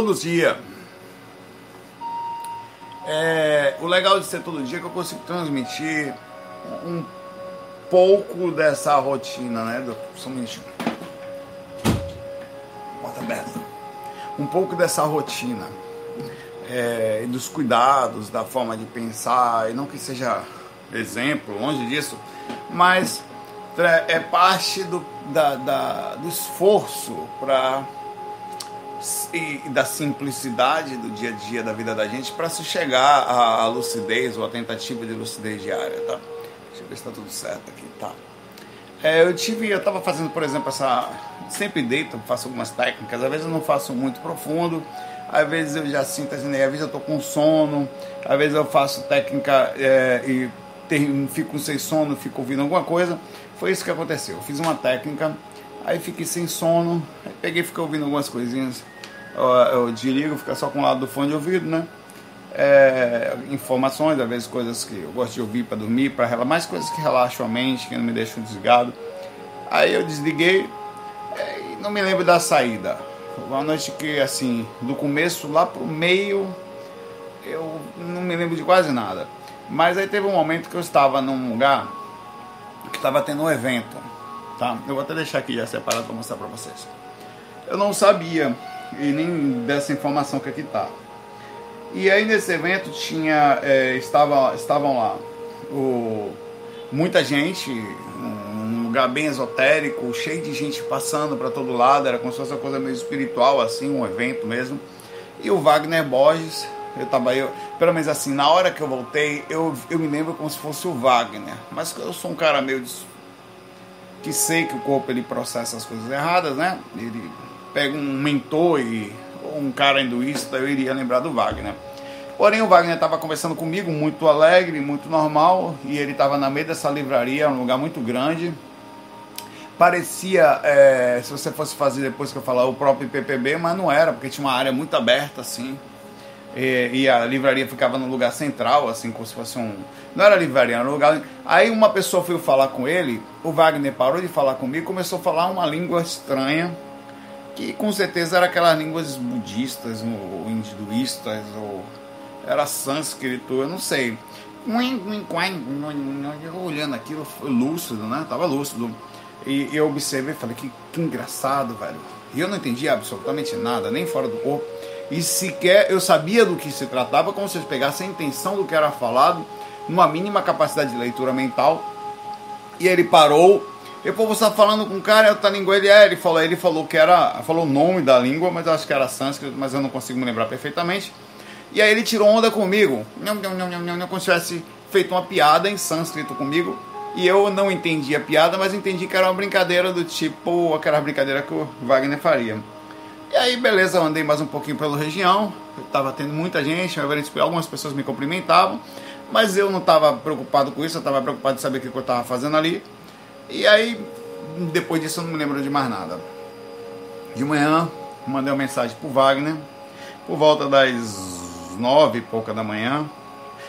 todo. É, o legal de ser todo dia é que eu consigo transmitir um pouco dessa rotina, né? Do, somente porta aberta. Um pouco dessa rotina é, dos cuidados, da forma de pensar, e não que seja exemplo, longe disso, mas é parte do, da, da, do esforço para e da simplicidade do dia a dia da vida da gente para se chegar à, lucidez ou à tentativa de lucidez diária, tá? Deixa eu ver se está tudo certo aqui, tá? É, eu tive, eu estava fazendo, por exemplo, essa sempre deito, faço algumas técnicas, às vezes eu não faço muito profundo, às vezes eu já sinto assim, às vezes eu estou com sono, às vezes eu faço técnica é, e ter, fico sem sono, fico ouvindo alguma coisa. Foi isso que aconteceu. Eu fiz uma técnica, aí fiquei sem sono, aí peguei e fiquei ouvindo algumas coisinhas. Eu, desligo, fica só com o lado do fone de ouvido, né? É, informações, às vezes coisas que eu gosto de ouvir para dormir, para relaxar, mais coisas que relaxam a mente, que não me deixam desligado. Aí eu desliguei é, e não me lembro da saída. Foi uma noite que, assim, do começo lá pro meio, eu não me lembro de quase nada. Mas aí teve um momento que eu estava num lugar que estava tendo um evento, tá? Eu vou até deixar aqui já separado para mostrar para vocês. Eu não sabia e nem dessa informação que aqui tá. E aí nesse evento tinha, é, estava, estavam lá o, muita gente, um lugar bem esotérico, cheio de gente passando para todo lado, era como se fosse uma coisa meio espiritual assim, um evento mesmo. E o Wagner Borges eu tava eu, pelo menos assim, na hora que eu voltei, eu, eu me lembro como se fosse o Wagner. Mas eu sou um cara meio de, que sei que o corpo ele processa as coisas erradas, né? Ele pega um mentor e um cara hinduísta, eu iria lembrar do Wagner. Porém, o Wagner estava conversando comigo, muito alegre, muito normal, e ele estava na meio dessa livraria, um lugar muito grande. Parecia, é, se você fosse fazer depois que eu falar, o próprio PPB, mas não era, porque tinha uma área muito aberta assim. E, e, a livraria ficava no lugar central, assim, como se fosse um. Não era livraria, era um lugar. Aí uma pessoa foi falar com ele, o Wagner parou de falar comigo começou a falar uma língua estranha, que com certeza era aquelas línguas budistas, ou hinduístas, ou era sânscrito, eu não sei. Olhando aquilo, lúcido, né? Tava lúcido. E eu observei e falei, que, que engraçado, velho. E eu não entendi absolutamente nada, nem fora do corpo e sequer eu sabia do que se tratava, como se eu pegasse a intenção do que era falado, numa mínima capacidade de leitura mental. E ele parou. Depois você está falando com um cara, outra língua ele é, ele falou, ele falou que era, falou o nome da língua, mas eu acho que era sânscrito, mas eu não consigo me lembrar perfeitamente. E aí ele tirou onda comigo, como se tivesse feito uma piada em sânscrito comigo. E eu não entendi a piada, mas entendi que era uma brincadeira do tipo aquela brincadeira que o Wagner faria. E aí, beleza, eu andei mais um pouquinho pela região, estava tendo muita gente, algumas pessoas me cumprimentavam, mas eu não estava preocupado com isso, eu estava preocupado de saber o que eu estava fazendo ali. E aí, depois disso, eu não me lembro de mais nada. De manhã, mandei uma mensagem pro Wagner, por volta das nove e pouca da manhã,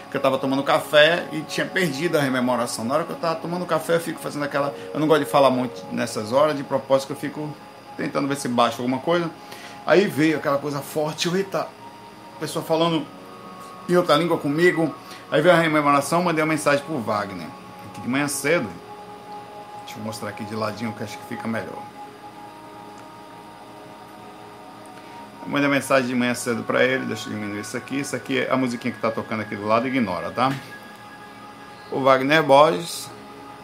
que eu estava tomando café e tinha perdido a rememoração. Na hora que eu estava tomando café, eu fico fazendo aquela. Eu não gosto de falar muito nessas horas, de propósito que eu fico tentando ver se baixa alguma coisa. Aí veio aquela coisa forte, eita, pessoa falando em outra língua comigo. Aí veio a rememoração, mandei uma mensagem pro Wagner. Aqui de manhã cedo. Deixa eu mostrar aqui de ladinho que acho que fica melhor. Uma mensagem de manhã cedo para ele, deixa eu diminuir isso aqui. Isso aqui é a musiquinha que está tocando aqui do lado, ignora, tá? O Wagner Borges,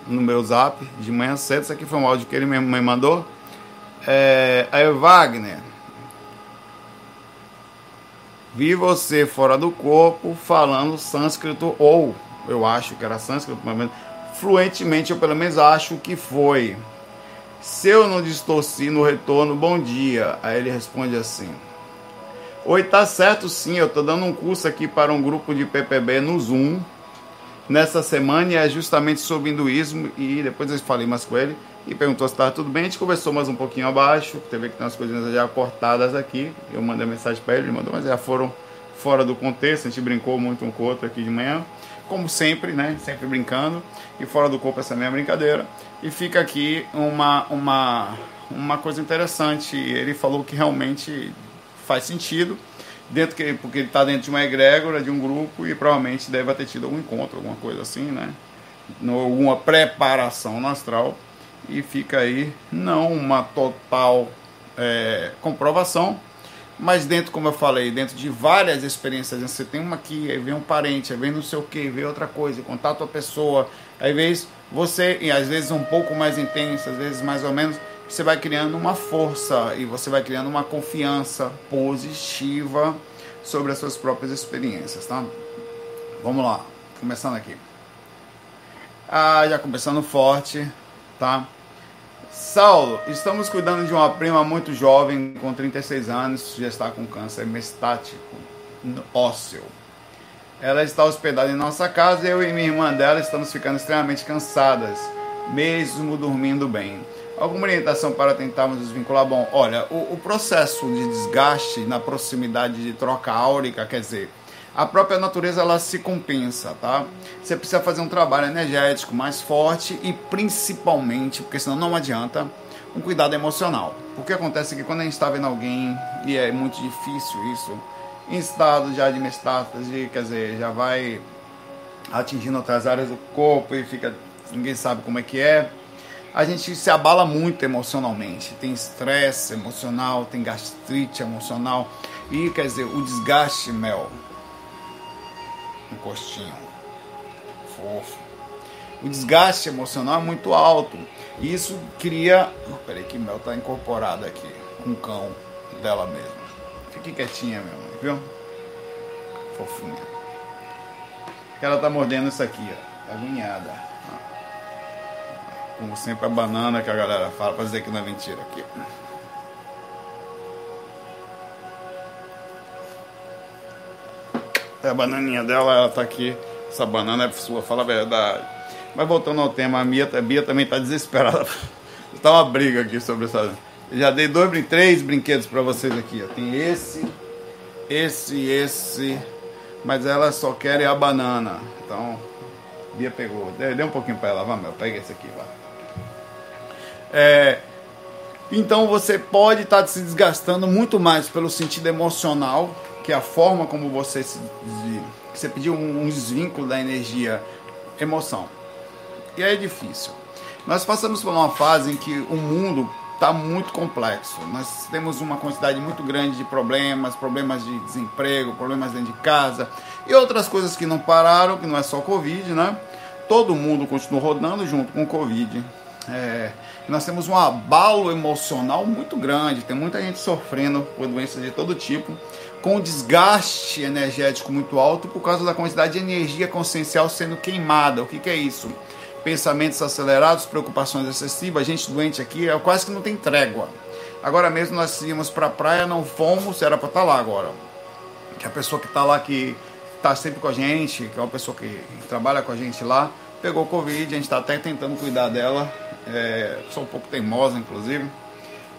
no meu zap, de manhã cedo. Isso aqui foi um áudio que ele me mandou. É, aí, Wagner, vi você fora do corpo falando sânscrito, ou eu acho que era sânscrito, mas fluentemente, eu pelo menos acho que foi. Se eu não distorci no retorno, bom dia. Aí ele responde assim: Oi, tá certo sim, eu tô dando um curso aqui para um grupo de PPB no Zoom nessa semana e é justamente sobre hinduísmo. E depois eu falei mais com ele e perguntou se estava tudo bem. A gente conversou mais um pouquinho abaixo, teve que ter umas coisinhas já cortadas aqui. Eu mandei mensagem para ele, ele mandou, mas já foram fora do contexto. A gente brincou muito um com o outro aqui de manhã, como sempre, né? Sempre brincando e fora do corpo essa minha brincadeira. E fica aqui uma uma uma coisa interessante. Ele falou que realmente faz sentido, dentro que, porque ele está dentro de uma egrégora, de um grupo, e provavelmente deve ter tido algum encontro, alguma coisa assim, né? Alguma preparação no astral, e fica aí não uma total é, comprovação, mas dentro, como eu falei, dentro de várias experiências, você tem uma aqui, aí vem um parente, aí vem não sei o que, vem outra coisa, contato a pessoa, aí vez você, e às vezes um pouco mais intensa, às vezes mais ou menos, você vai criando uma força e você vai criando uma confiança positiva sobre as suas próprias experiências, tá? Vamos lá, começando aqui. Ah, já começando forte, tá? Saulo, estamos cuidando de uma prima muito jovem, com 36 anos, já está com câncer mestático ósseo. Ela está hospedada em nossa casa e eu e minha irmã dela estamos ficando extremamente cansadas, mesmo dormindo bem. Alguma orientação para tentarmos desvincular? Bom, olha, o, o processo de desgaste na proximidade de troca áurica, quer dizer, a própria natureza ela se compensa, tá? Você precisa fazer um trabalho energético mais forte e principalmente, porque senão não adianta, um cuidado emocional. O que acontece é que quando a gente está vendo alguém, e é muito difícil isso, em estado já de metástase, quer dizer, já vai atingindo outras áreas do corpo e fica, ninguém sabe como é que é, a gente se abala muito emocionalmente. Tem estresse emocional, tem gastrite emocional e quer dizer, o desgaste, Mel, encostinho. Fofo. O desgaste emocional é muito alto. Isso cria. peraí, que Mel tá incorporada aqui. O cão dela mesma. Fique quietinha, meu mãe, viu? Fofinha. Ela tá mordendo isso aqui, ó. Tá. Como sempre, a banana que a galera fala pra dizer que não é mentira aqui. A bananinha dela, ela tá aqui. Essa banana é sua, fala a verdade. Mas voltando ao tema, a Bia, a também tá desesperada. Está uma briga aqui sobre essa. Já dei dois, três brinquedos para vocês aqui. Tem esse, esse, esse. Mas ela só quer a banana. Então, Bia pegou. Dê, dê um pouquinho para ela, vamos, meu. Pega esse aqui. É, então você pode estar tá se desgastando muito mais pelo sentido emocional que a forma como você se você pediu um, um desvínculo da energia emoção. E é difícil. Nós passamos por uma fase em que o mundo está muito complexo. Nós temos uma quantidade muito grande de problemas, problemas de desemprego, problemas dentro de casa e outras coisas que não pararam, que não é só Covid, né? Todo mundo continua rodando junto com o Covid. É, nós temos um abalo emocional muito grande, tem muita gente sofrendo por doenças de todo tipo com desgaste energético muito alto por causa da quantidade de energia consciencial sendo queimada. O que, que é isso? Pensamentos acelerados, preocupações excessivas, gente doente aqui, é quase que não tem trégua. Agora mesmo nós íamos para a praia, não fomos, era para estar tá lá agora. Que a pessoa que está lá, que está sempre com a gente, que é uma pessoa que trabalha com a gente lá, pegou Covid, a gente está até tentando cuidar dela. É, sou um pouco teimosa, inclusive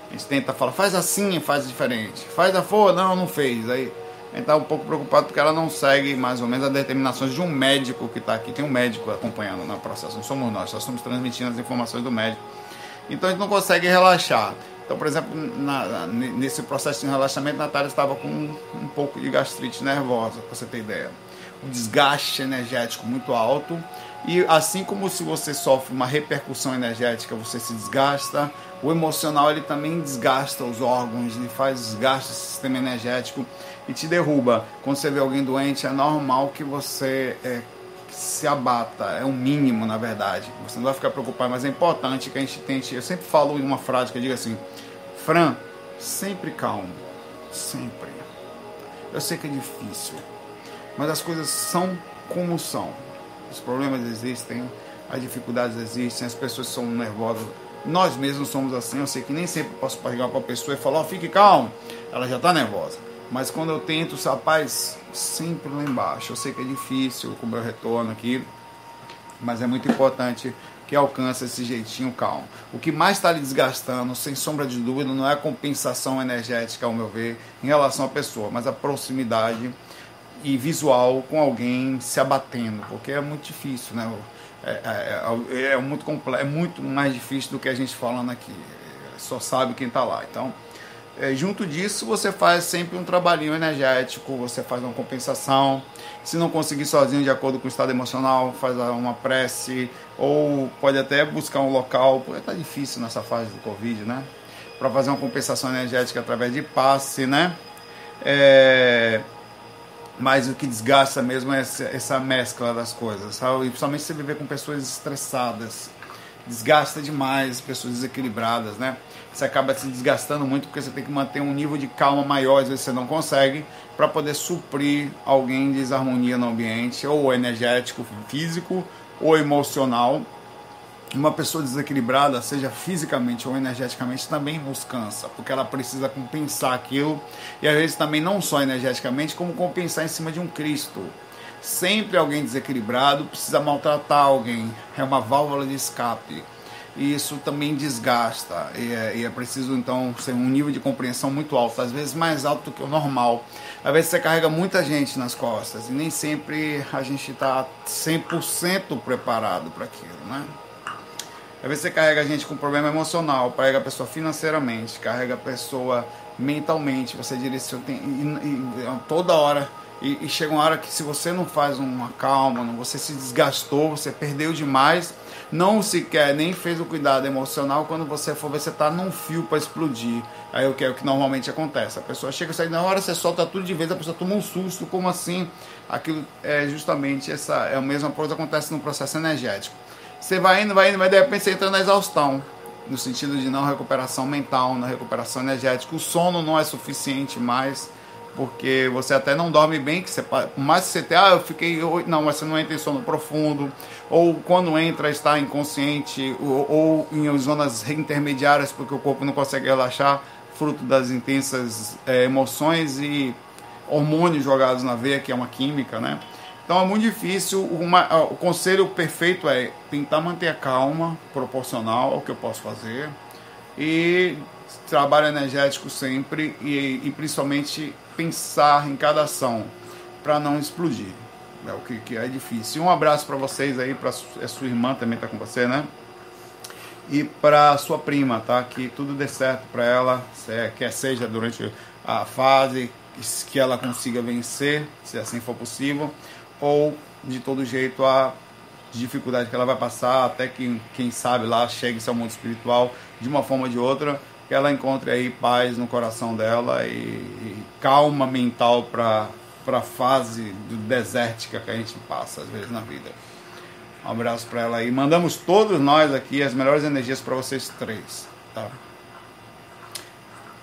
a gente tenta falar, faz assim, faz diferente. Faz da forma, não, não fez. Aí a gente tá um pouco preocupado porque ela não segue mais ou menos as determinações de um médico que está aqui. Tem um médico acompanhando no processo, não somos nós, só estamos transmitindo as informações do médico. Então a gente não consegue relaxar. Então, por exemplo, na, nesse processo de relaxamento, a Natália estava com um, um pouco de gastrite nervosa, para você ter ideia. Um desgaste energético muito alto. E assim como se você sofre uma repercussão energética, você se desgasta, o emocional ele também desgasta os órgãos, ele faz desgaste do sistema energético e te derruba. Quando você vê alguém doente, é normal que você é, se abata, é o um mínimo na verdade. Você não vai ficar preocupado, mas é importante que a gente tente. Eu sempre falo em uma frase que eu digo assim: Fran, sempre calmo, sempre. Eu sei que é difícil, mas as coisas são como são. Os problemas existem, as dificuldades existem, as pessoas são nervosas nós mesmos somos assim. Eu sei que nem sempre posso pegar para a pessoa e falar: oh, fique calmo, ela já está nervosa. Mas quando eu tento, rapaz, sempre lá embaixo. Eu sei que é difícil com o meu retorno aqui, mas é muito importante que alcance esse jeitinho calmo. O que mais está lhe desgastando, sem sombra de dúvida, não é a compensação energética, ao meu ver, em relação à pessoa, mas a proximidade e visual com alguém se abatendo, porque é muito difícil, né? É, é, é, é, muito, é muito mais difícil do que a gente falando aqui. Só sabe quem está lá. Então, é, junto disso, você faz sempre um trabalhinho energético, você faz uma compensação. Se não conseguir sozinho, de acordo com o estado emocional, faz uma prece, ou pode até buscar um local, porque tá difícil nessa fase do Covid, né? Para fazer uma compensação energética através de passe, né? É... Mas o que desgasta mesmo é essa, mescla das coisas, sabe? E principalmente você viver com pessoas estressadas, desgasta demais, pessoas desequilibradas, né? Você acaba se desgastando muito porque você tem que manter um nível de calma maior, às vezes você não consegue, para poder suprir alguém de desarmonia no ambiente, ou energético, físico, ou emocional. Uma pessoa desequilibrada, seja fisicamente ou energeticamente, também nos cansa, porque ela precisa compensar aquilo, e às vezes também não só energeticamente, como compensar em cima de um Cristo. Sempre alguém desequilibrado precisa maltratar alguém, é uma válvula de escape. E isso também desgasta, e é, e é preciso então ser um nível de compreensão muito alto, às vezes mais alto do que o normal. Às vezes você carrega muita gente nas costas e nem sempre a gente está 100% preparado para aquilo, né? Às vezes você carrega a gente com problema emocional, carrega a pessoa financeiramente, carrega a pessoa mentalmente, você direciona tem, e, e, toda hora e, e, chega uma hora que se você não faz uma calma, você se desgastou, você perdeu demais, não sequer nem fez o cuidado emocional, quando você for ver, você está num fio para explodir. Aí o que é o que normalmente acontece? A pessoa chega, sai na hora, você solta tudo de vez, a pessoa toma um susto, como assim? Aquilo é justamente essa é a mesma coisa que acontece no processo energético. Você vai indo, vai indo, mas de repente você entra na exaustão, no sentido de não recuperação mental, na recuperação energética. O sono não é suficiente mais porque você até não dorme bem, que você, por mais que você tenha, ah, eu fiquei, não, mas você não entra em sono profundo, ou quando entra está inconsciente, ou, ou em zonas intermediárias, porque o corpo não consegue relaxar, fruto das intensas é, emoções e hormônios jogados na veia, que é uma química, né? Então é muito difícil. Uma, o conselho perfeito é tentar manter a calma, proporcional ao que eu posso fazer, e trabalho energético sempre, e, e principalmente pensar em cada ação para não explodir. É o que, que é difícil. Um abraço para vocês aí, para a sua irmã também está com você, né? E para sua prima, tá? Que tudo dê certo para ela, quer seja durante a fase, que ela consiga vencer, se assim for possível, ou de todo jeito a dificuldade que ela vai passar, até que quem sabe lá chegue ao mundo espiritual de uma forma ou de outra, que ela encontre aí paz no coração dela e, e calma mental para a fase desértica que a gente passa às vezes na vida. Um abraço para ela aí. Mandamos todos nós aqui as melhores energias para vocês três, tá?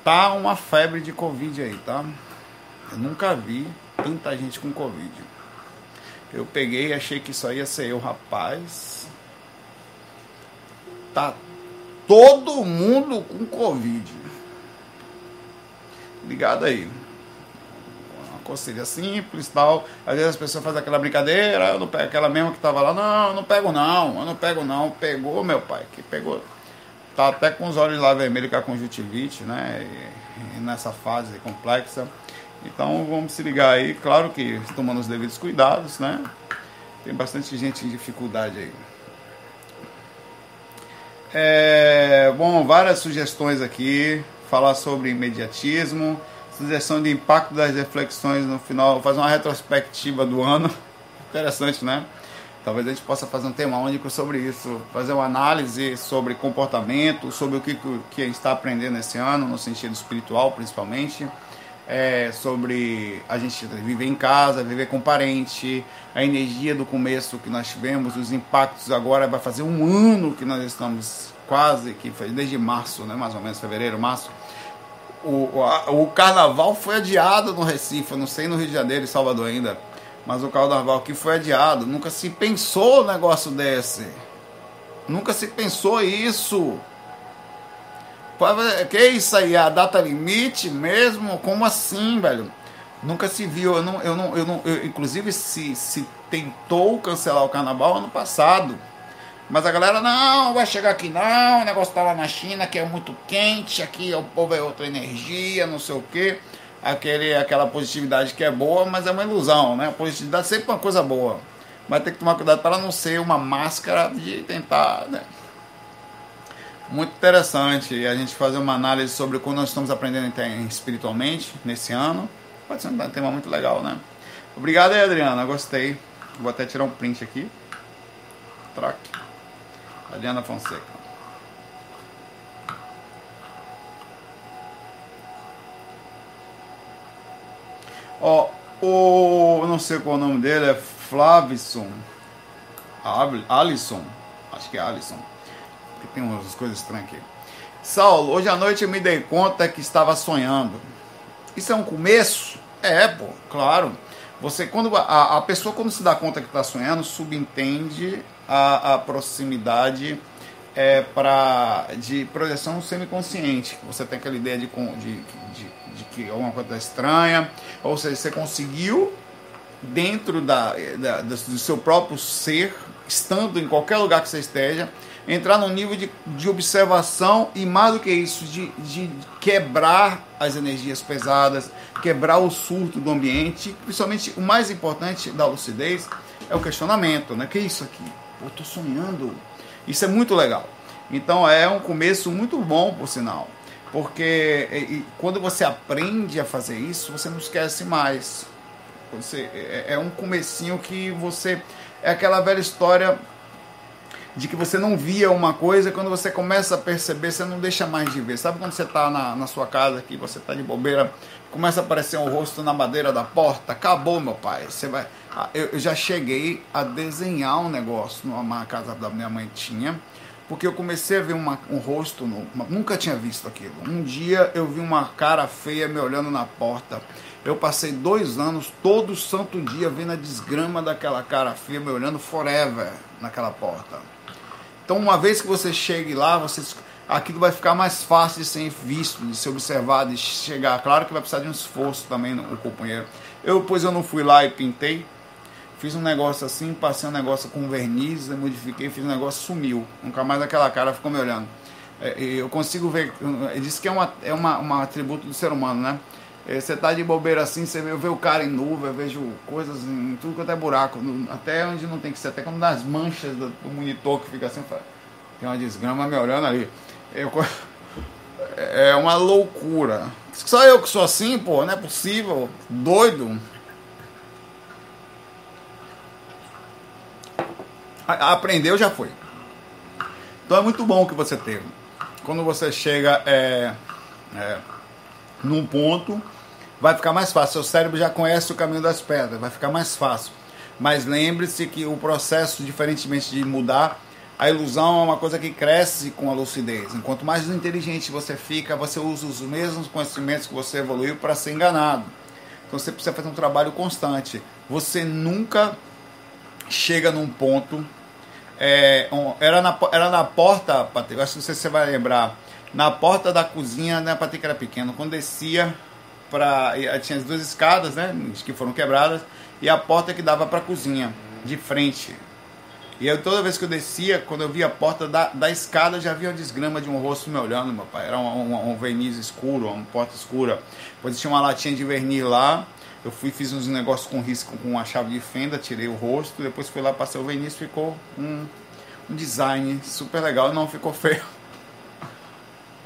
Tá uma febre de Covid aí, tá? Eu nunca vi tanta gente com Covid. Eu peguei e achei que isso ia ser eu, rapaz. Tá todo mundo com Covid. Ligado aí. Uma coceira simples tal. Às vezes as pessoas fazem aquela brincadeira, eu não pego aquela mesma que estava lá, não, eu não pego não, eu não pego não. Pegou, meu pai, que pegou. Tá até com os olhos lá vermelhos com a conjuntivite, né? E nessa fase complexa. Então vamos se ligar aí, claro que tomando os devidos cuidados, né? Tem bastante gente em dificuldade aí. É, bom, várias sugestões aqui. Falar sobre imediatismo, sugestão de impacto das reflexões no final, fazer uma retrospectiva do ano. Interessante, né? Talvez a gente possa fazer um tema único sobre isso, fazer uma análise sobre comportamento, sobre o que, que a gente está aprendendo esse ano, no sentido espiritual principalmente é, sobre a gente viver em casa, viver com parente, a energia do começo que nós tivemos, os impactos agora vai fazer um ano que nós estamos quase, que foi desde março, né, mais ou menos, fevereiro, março. O, o, carnaval foi adiado no Recife, eu não sei no Rio de Janeiro e Salvador ainda, mas o carnaval aqui foi adiado. Nunca se pensou um negócio desse. Nunca se pensou isso. Que isso aí? A data limite mesmo? Como assim, velho? Nunca se viu. Eu não, eu não, eu não, eu, inclusive se, se tentou cancelar o carnaval ano passado. Mas a galera, não, vai chegar aqui não, o negócio tá lá na China, que é muito quente, aqui o povo é outra energia, não sei o quê. Aquele, aquela positividade que é boa, mas é uma ilusão, né? A positividade sempre é uma coisa boa. Mas tem que tomar cuidado para não ser uma máscara de tentar né? Muito interessante a gente fazer uma análise sobre como nós estamos aprendendo espiritualmente nesse ano. Pode ser um tema muito legal, né? Obrigado aí, Adriana. Gostei. Vou até tirar um print aqui. Troque. Adriana Fonseca. Ó, o. Não sei qual é o nome dele, é Flavison. Alisson. Acho que é Alisson. Tem umas coisas estranhas aqui. Saulo, hoje à noite eu me dei conta que estava sonhando. Isso é um começo? É, pô, claro. Você, quando a, a pessoa quando se dá conta que está sonhando, subentende a, a proximidade é, pra, de projeção semiconsciente. Você tem aquela ideia de, de, de, de que alguma coisa está estranha, ou seja, você conseguiu dentro da, da, do seu próprio ser, estando em qualquer lugar que você esteja, entrar num nível de, de observação e mais do que isso, de, de quebrar as energias pesadas, quebrar o surto do ambiente, principalmente o mais importante da lucidez é o questionamento, né? Que é isso aqui? Eu tô sonhando. Isso é muito legal. Então é um começo muito bom, por sinal. Porque quando você aprende a fazer isso, você não esquece mais. Você, é, é um comecinho que você. É aquela velha história de que você não via uma coisa, quando você começa a perceber, você não deixa mais de ver. Sabe quando você está na, na sua casa aqui, você está de bobeira, começa a aparecer um rosto na madeira da porta, acabou, meu pai. Você vai. Ah, eu, já cheguei a desenhar um negócio numa casa da minha mãe tinha, porque eu comecei a ver uma, um rosto, no, nunca tinha visto aquilo. Um dia eu vi uma cara feia me olhando na porta. Eu passei dois anos, todo santo dia, vendo a desgrama daquela cara feia me olhando forever naquela porta. Então, uma vez que você chegue lá, você, aquilo vai ficar mais fácil de ser visto, de ser observado, de chegar. Claro que vai precisar de um esforço também o companheiro. Eu, depois eu não fui lá e pintei, fiz um negócio assim, passei um negócio com verniz, modifiquei, fiz um negócio, sumiu. Nunca mais aquela cara ficou me olhando. É, eu consigo ver, ele disse que é, uma, é uma, uma atributo do ser humano, né? É, você tá de bobeira assim, você vê, eu vejo o cara em nuvem, eu vejo coisas em tudo quanto é buraco, até onde não tem que ser, até como nas manchas do, do monitor que fica assim, tem uma desgrama me olhando ali. Eu, é uma loucura. Só eu que sou assim, pô, não é possível. Doido. Aprendeu, já foi. Então é muito bom que você teve. Quando você chega é, é, num ponto vai ficar mais fácil. Seu cérebro já conhece o caminho das pedras, vai ficar mais fácil. Mas lembre-se que o processo, diferentemente de mudar, a ilusão é uma coisa que cresce com a lucidez. Enquanto mais inteligente você fica, você usa os mesmos conhecimentos que você evoluiu para ser enganado. Então você precisa fazer um trabalho constante. Você nunca chega num ponto. É, era, na, era na porta, Patrick, acho que você vai lembrar, na porta da cozinha, né, Patrick era pequeno, quando descia para tinha as duas escadas, né, que foram quebradas, e a porta que dava para a cozinha, de frente. E eu, toda vez que eu descia, quando eu via a porta da, da escada, já via uma desgrama de um rosto me olhando, meu pai. Era um, um, um verniz escuro, uma porta escura. Depois tinha uma latinha de verniz lá. Eu fui fiz uns negócios com risco com uma chave de fenda, tirei o rosto, depois fui lá, passei o verniz, ficou um, um design super legal, não ficou feio.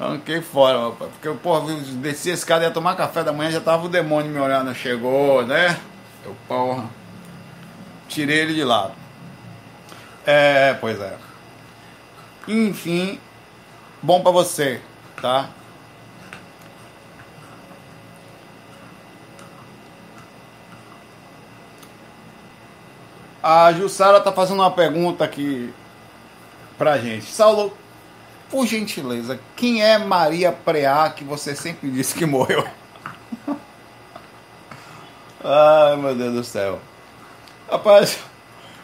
Arranquei fora, meu. Porque, porra, desci a escada, ia tomar café da manhã, já tava o demônio me olhando. Chegou, né? Eu, porra. Tirei ele de lado. É, pois é. Enfim, bom para você, tá? A Jussara tá fazendo uma pergunta aqui pra gente. Saulo, por gentileza, quem é Maria Preá que você sempre disse que morreu? Ai, meu Deus do céu. Rapaz,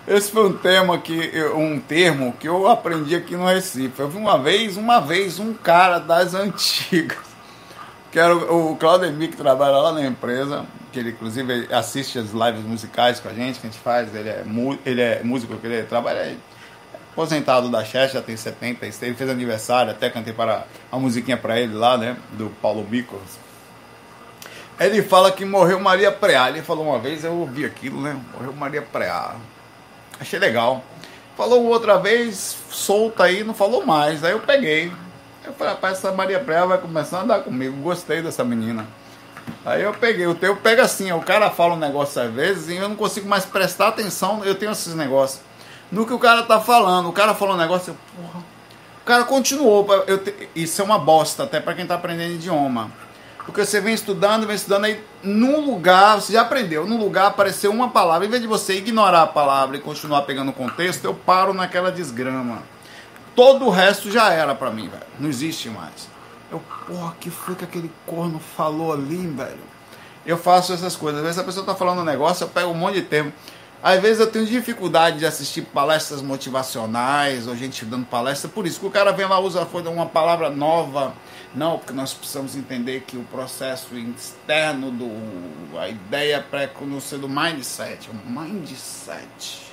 esse foi um tema que um termo que eu aprendi aqui no Recife. Eu vi uma vez, uma vez um cara das antigas, que era o, o Claudemir que trabalha lá na empresa, que ele inclusive assiste as lives musicais com a gente, que a gente faz, ele é, ele é músico, ele trabalha aposentado da Chess, já tem 70, ele fez aniversário, até cantei para a musiquinha para ele lá, né, do Paulo Bicos. Ele fala que morreu Maria Preá. Ele falou uma vez, eu ouvi aquilo, né? Morreu Maria Preá. Achei legal. Falou outra vez, solta aí, não falou mais. Aí eu peguei. Eu falei, rapaz, essa Maria Preá vai começar a andar comigo. Gostei dessa menina. Aí eu peguei, o teu pega assim, o cara fala um negócio às vezes e eu não consigo mais prestar atenção, eu tenho esses negócios. No que o cara tá falando, o cara falou um negócio, eu, porra. O cara continuou, eu isso é uma bosta até para quem tá aprendendo idioma. Porque você vem estudando, vem estudando aí, num lugar, você já aprendeu, num lugar apareceu uma palavra, em vez de você ignorar a palavra e continuar pegando o contexto, eu paro naquela desgrama. Todo o resto já era para mim, velho. Não existe mais. Eu, porra, que foi que aquele corno falou ali, velho? Eu faço essas coisas. Às vezes a pessoa tá falando um negócio, eu pego um monte de tempo. Às vezes eu tenho dificuldade de assistir palestras motivacionais ou gente dando palestra, por isso que o cara vem lá usa uma palavra nova. Não, porque nós precisamos entender que o processo externo do a ideia pré-conhecida do mindset, o mindset.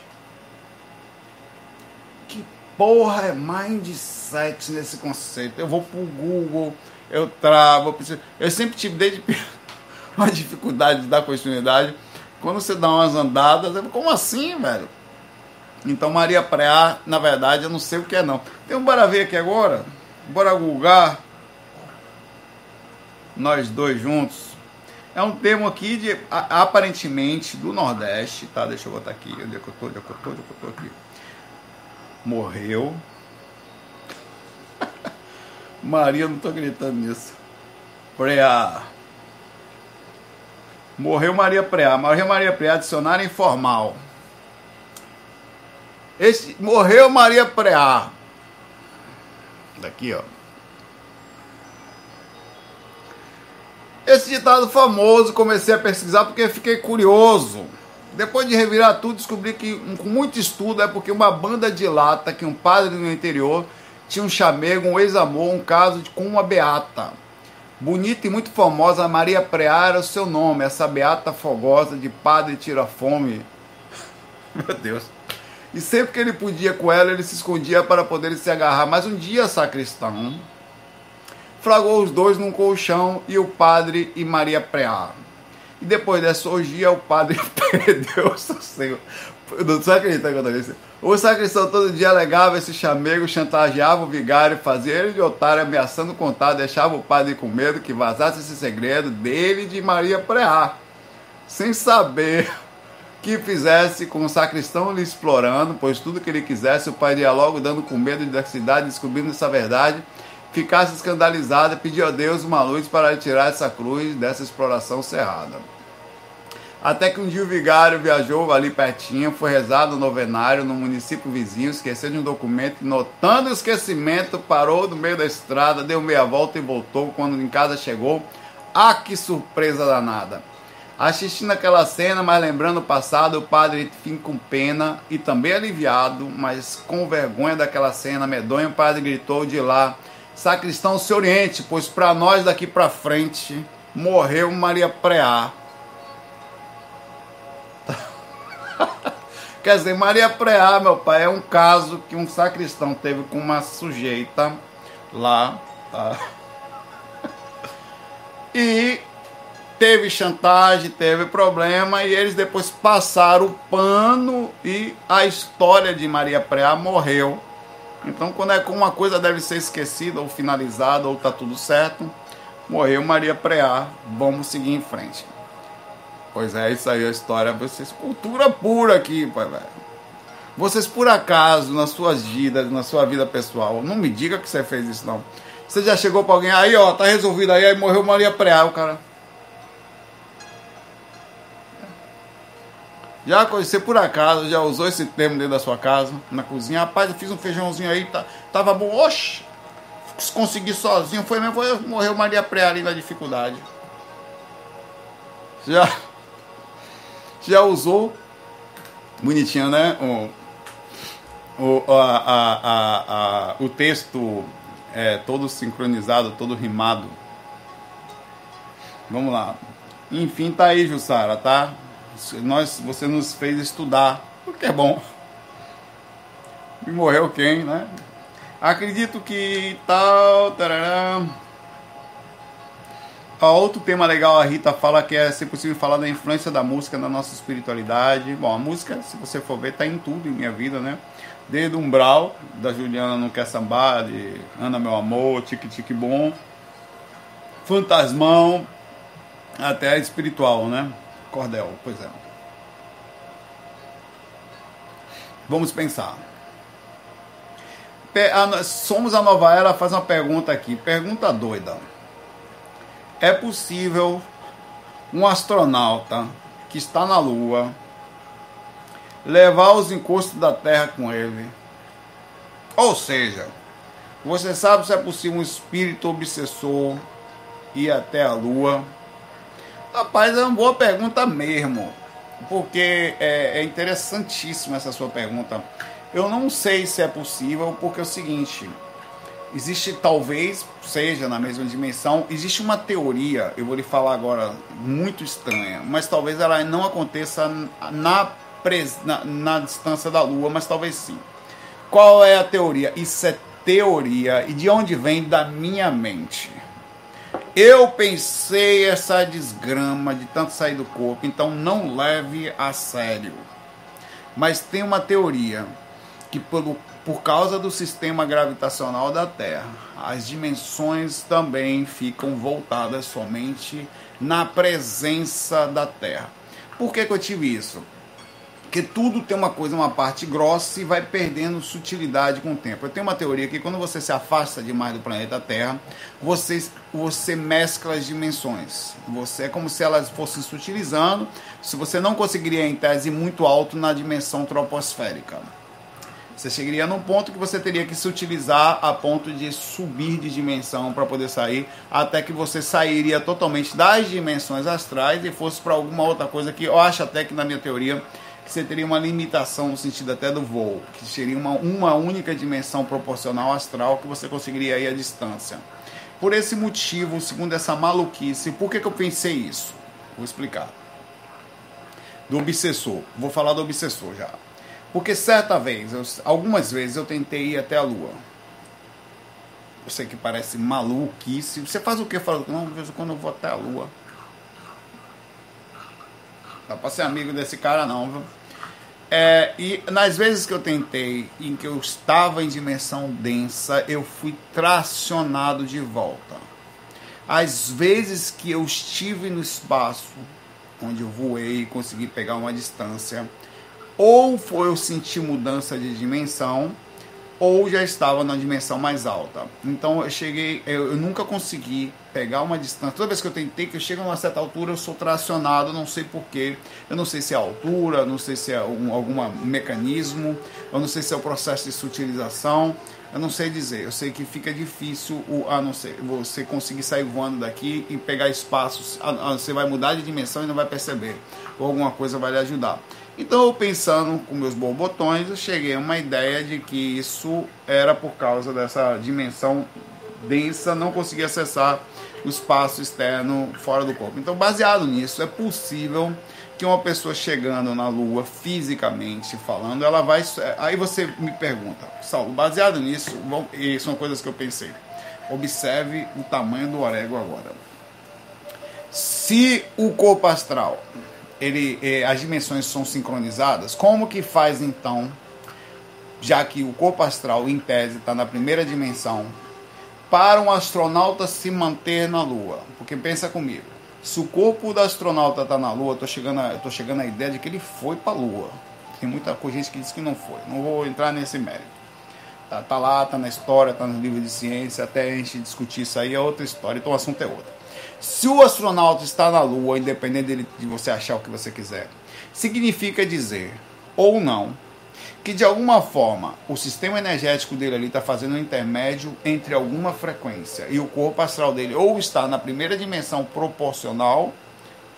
Que porra é mindset nesse conceito? Eu vou pro Google, eu travo, eu, preciso, eu sempre tive desde uma dificuldade de dar continuidade. Quando você dá umas andadas, como assim, velho? Então Maria Preá, na verdade, eu não sei o que é não. Então bora ver aqui agora. Bora googar. Nós dois juntos. É um termo aqui de aparentemente do Nordeste, tá? Deixa eu botar aqui. Onde é que eu tô? Onde é que eu tô? Onde é que eu tô aqui? morreu. Maria, não tô acreditando nisso. Preá. Morreu Maria Preá. Morreu Maria Preá, dicionário informal. Esse, morreu Maria Preá. Daqui, ó. Esse ditado famoso, comecei a pesquisar porque fiquei curioso. Depois de revirar tudo, descobri que, com muito estudo, é porque uma banda dilata que um padre no interior tinha um chamego, um ex-amor, um caso de, com uma beata. Bonita e muito famosa, Maria Preá era o seu nome, essa beata fogosa de padre tira-fome. Meu Deus. E sempre que ele podia com ela, ele se escondia para poder se agarrar. Mas um dia, sacristão, flagrou os dois num colchão e o padre e Maria Preá. E depois dessa orgia, o padre perdeu o sossego. Não você acredita que eu tô disse? O sacristão todo dia alegava esse chamego, chantageava o vigário, fazia ele de otário, ameaçando contar, deixava o padre com medo que vazasse esse segredo dele e de Maria Preá. Sem saber que fizesse com o sacristão lhe explorando, pois tudo que ele quisesse, o pai ia logo dando com medo da cidade, descobrindo essa verdade, ficasse escandalizada, pediu a Deus uma luz para tirar essa cruz dessa exploração cerrada. Até que um dia o vigário viajou ali pertinho, foi rezar no novenário no município vizinho, esqueceu de um documento, notando o esquecimento, parou no meio da estrada, deu meia volta e voltou. Quando em casa chegou, ah, que surpresa danada! Assistindo aquela cena, mas lembrando o passado, o padre fica com pena e também aliviado, mas com vergonha daquela cena medonha, o padre gritou de lá: Sacristão, se oriente, pois para nós daqui para frente morreu Maria Preá Quer dizer, Maria Preá, meu pai, é um caso que um sacristão teve com uma sujeita lá. Tá? E teve chantagem, teve problema, e eles depois passaram o pano e a história de Maria Preá morreu. Então, quando é que uma coisa deve ser esquecida ou finalizada ou tá tudo certo, morreu Maria Preá, vamos seguir em frente. Pois é, isso aí é a história. Vocês, cultura pura aqui, pai, velho. Vocês, por acaso, nas suas vidas, na sua vida pessoal, não me diga que você fez isso, não. Você já chegou pra alguém, aí, ó, tá resolvido aí, aí morreu Maria Preá, o cara. Já você por acaso já usou esse termo dentro da sua casa, na cozinha? Rapaz, eu fiz um feijãozinho aí, tá, tava bom. Oxe, consegui sozinho, foi mesmo, foi, morreu Maria Preá ali na dificuldade. Já já usou. Bonitinho, né? O, o, a, a, a, o texto é todo sincronizado, todo rimado. Vamos lá. Enfim, tá aí, Jussara, tá? Nós, você nos fez estudar, o que é bom. E morreu quem, né? Acredito que tal. Tarará, outro tema legal, a Rita fala que é se possível falar da influência da música na nossa espiritualidade. Bom, a música, se você for ver, tá em tudo em minha vida, né? Desde Umbral, da Juliana Não Quer Sambar, de Ana Meu Amor, Tique Tique Bom, Fantasmão, até a espiritual, né? Cordel, pois é. Vamos pensar. Somos a Nova Era faz uma pergunta aqui, pergunta doida. É possível um astronauta que está na Lua levar os encostos da Terra com ele? Ou seja, você sabe se é possível um espírito obsessor ir até a Lua? Rapaz, é uma boa pergunta mesmo, porque é, é interessantíssima essa sua pergunta. Eu não sei se é possível, porque é o seguinte: existe talvez seja na mesma dimensão, existe uma teoria, eu vou lhe falar agora, muito estranha, mas talvez ela não aconteça na, na, na distância da Lua, mas talvez sim. Qual é a teoria? Isso é teoria e de onde vem da minha mente. Eu pensei essa desgrama de tanto sair do corpo, então não leve a sério. Mas tem uma teoria que pelo, por causa do sistema gravitacional da Terra, as dimensões também ficam voltadas somente na presença da Terra. Por que, que eu tive isso? Porque tudo tem uma coisa, uma parte grossa e vai perdendo sutilidade com o tempo. Eu tenho uma teoria que quando você se afasta demais do planeta Terra, você, você mescla as dimensões. Você é como se elas fossem sutilizando. Se você não conseguiria em tese muito alto na dimensão troposférica. Você chegaria num ponto que você teria que se utilizar a ponto de subir de dimensão para poder sair, até que você sairia totalmente das dimensões astrais e fosse para alguma outra coisa que eu acho até que na minha teoria que você teria uma limitação no sentido até do voo, que seria uma, uma única dimensão proporcional astral que você conseguiria ir à distância. Por esse motivo, segundo essa maluquice, por que, que eu pensei isso? Vou explicar. Do obsessor. Vou falar do obsessor já. Porque certa vez, eu, algumas vezes eu tentei ir até a Lua. Eu sei que parece maluquice. Você faz o que? Fala, não, de vez em quando eu vou até a Lua. Dá pra ser amigo desse cara não, viu? É, e nas vezes que eu tentei, em que eu estava em dimensão densa, eu fui tracionado de volta. As vezes que eu estive no espaço, onde eu voei e consegui pegar uma distância, ou foi eu sentir mudança de dimensão, ou já estava na dimensão mais alta. Então eu cheguei, eu, eu, nunca consegui pegar uma distância. Toda vez que eu tentei, que eu chego a uma certa altura, eu sou tracionado, não sei porquê. Eu não sei se é a altura, não sei se é um, algum mecanismo, eu não sei se é o processo de sutilização. Eu não sei dizer, eu sei que fica difícil o, a não ser você conseguir sair voando daqui e pegar espaços. A, a, você vai mudar de dimensão e não vai perceber. Ou alguma coisa vai lhe ajudar. Então, eu pensando com meus borbotões, eu cheguei a uma ideia de que isso era por causa dessa dimensão densa, não conseguia acessar o espaço externo fora do corpo. Então, baseado nisso, é possível que uma pessoa chegando na Lua, fisicamente falando, ela vai. Aí você me pergunta, Saulo, baseado nisso, e são coisas que eu pensei. Observe o tamanho do orégua agora. Se o corpo astral ele, eh, as dimensões são sincronizadas, como que faz então, já que o corpo astral, em tese, está na primeira dimensão, para um astronauta se manter na Lua? Porque pensa comigo, se o corpo do astronauta está na Lua, estou chegando, chegando à ideia de que ele foi para a Lua. Tem muita gente que diz que não foi. Não vou entrar nesse mérito. Tá, tá lá, tá na história, tá no livro de ciência, até a gente discutir isso aí é outra história, então o assunto é outro. Se o astronauta está na Lua, independente de você achar o que você quiser, significa dizer, ou não, que de alguma forma o sistema energético dele ali está fazendo um intermédio entre alguma frequência e o corpo astral dele ou está na primeira dimensão proporcional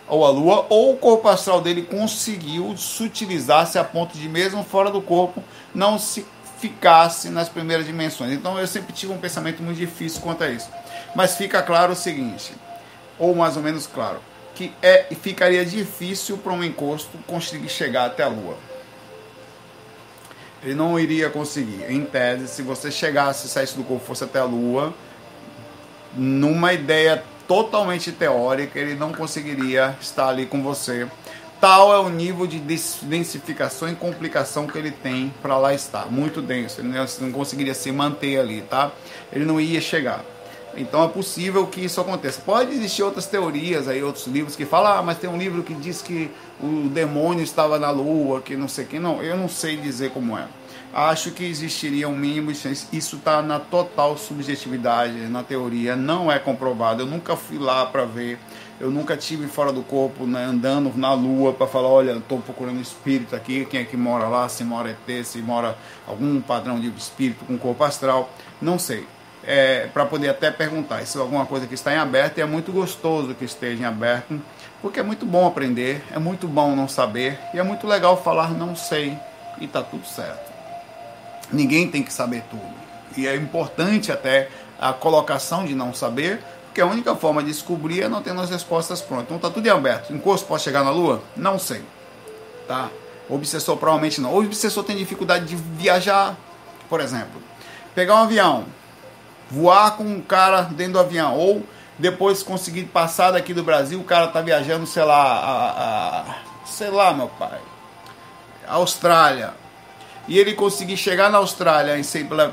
ou a Lua, ou o corpo astral dele conseguiu sutilizar-se a ponto de mesmo fora do corpo não se ficasse nas primeiras dimensões. Então eu sempre tive um pensamento muito difícil quanto a isso. Mas fica claro o seguinte: ou mais ou menos claro, que é, ficaria difícil para um encosto conseguir chegar até a Lua. Ele não iria conseguir. Em tese, se você chegasse, saísse do corpo, fosse até a Lua, numa ideia totalmente teórica, ele não conseguiria estar ali com você. Tal é o nível de densificação e complicação que ele tem para lá estar, muito denso. Ele não conseguiria se manter ali, tá? Ele não ia chegar. Então é possível que isso aconteça. Pode existir outras teorias aí, outros livros que falam, ah, mas tem um livro que diz que o demônio estava na lua, que não sei o que. Não, eu não sei dizer como é. Acho que existiria um mínimo de chance. Isso está na total subjetividade, na teoria. Não é comprovado. Eu nunca fui lá para ver. Eu nunca tive fora do corpo, né, andando na lua para falar, olha, estou procurando espírito aqui, quem é que mora lá, se mora ET, se mora algum padrão de espírito com corpo astral. Não sei é, para poder até perguntar. É alguma coisa que está em aberto e é muito gostoso que esteja em aberto, porque é muito bom aprender, é muito bom não saber e é muito legal falar não sei e tá tudo certo. Ninguém tem que saber tudo. E é importante até a colocação de não saber, porque a única forma de descobrir é não tendo as respostas prontas. Então tá tudo em aberto. Encosto pode chegar na lua? Não sei. Tá? O obsessor provavelmente não. O obsessor tem dificuldade de viajar, por exemplo. Pegar um avião, voar com um cara dentro do avião, ou depois conseguir passar daqui do Brasil, o cara tá viajando, sei lá, a, a sei lá, meu pai, Austrália, e ele conseguir chegar na Austrália,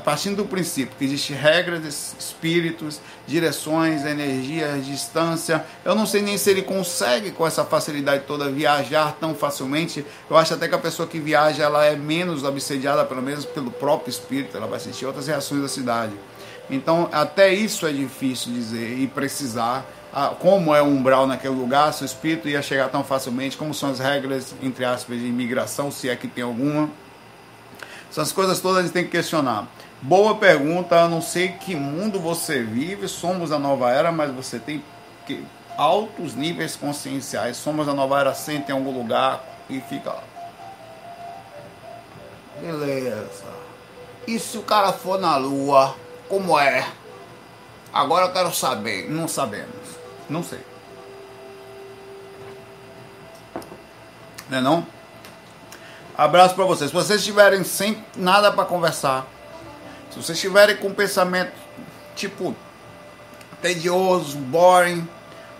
partindo do princípio que existem regras, espíritos, direções, energias, distância. Eu não sei nem se ele consegue com essa facilidade toda viajar tão facilmente. Eu acho até que a pessoa que viaja ela é menos obsediada, pelo menos pelo próprio espírito, ela vai sentir outras reações da cidade. Então, até isso é difícil dizer e precisar. Como é o umbral naquele lugar, se o espírito ia chegar tão facilmente, como são as regras, entre aspas, de imigração, se é que tem alguma. Essas coisas todas a gente tem que questionar. Boa pergunta, eu não sei que mundo você vive, somos a nova era, mas você tem que, altos níveis conscienciais. Somos a nova era, senta em algum lugar e fica lá. Beleza. E se o cara for na lua? Como é. Agora eu quero saber. Não sabemos. Não sei. Não é não? Abraço para vocês. Se vocês tiverem sem nada para conversar, se vocês estiverem com pensamento tipo tedioso, boring,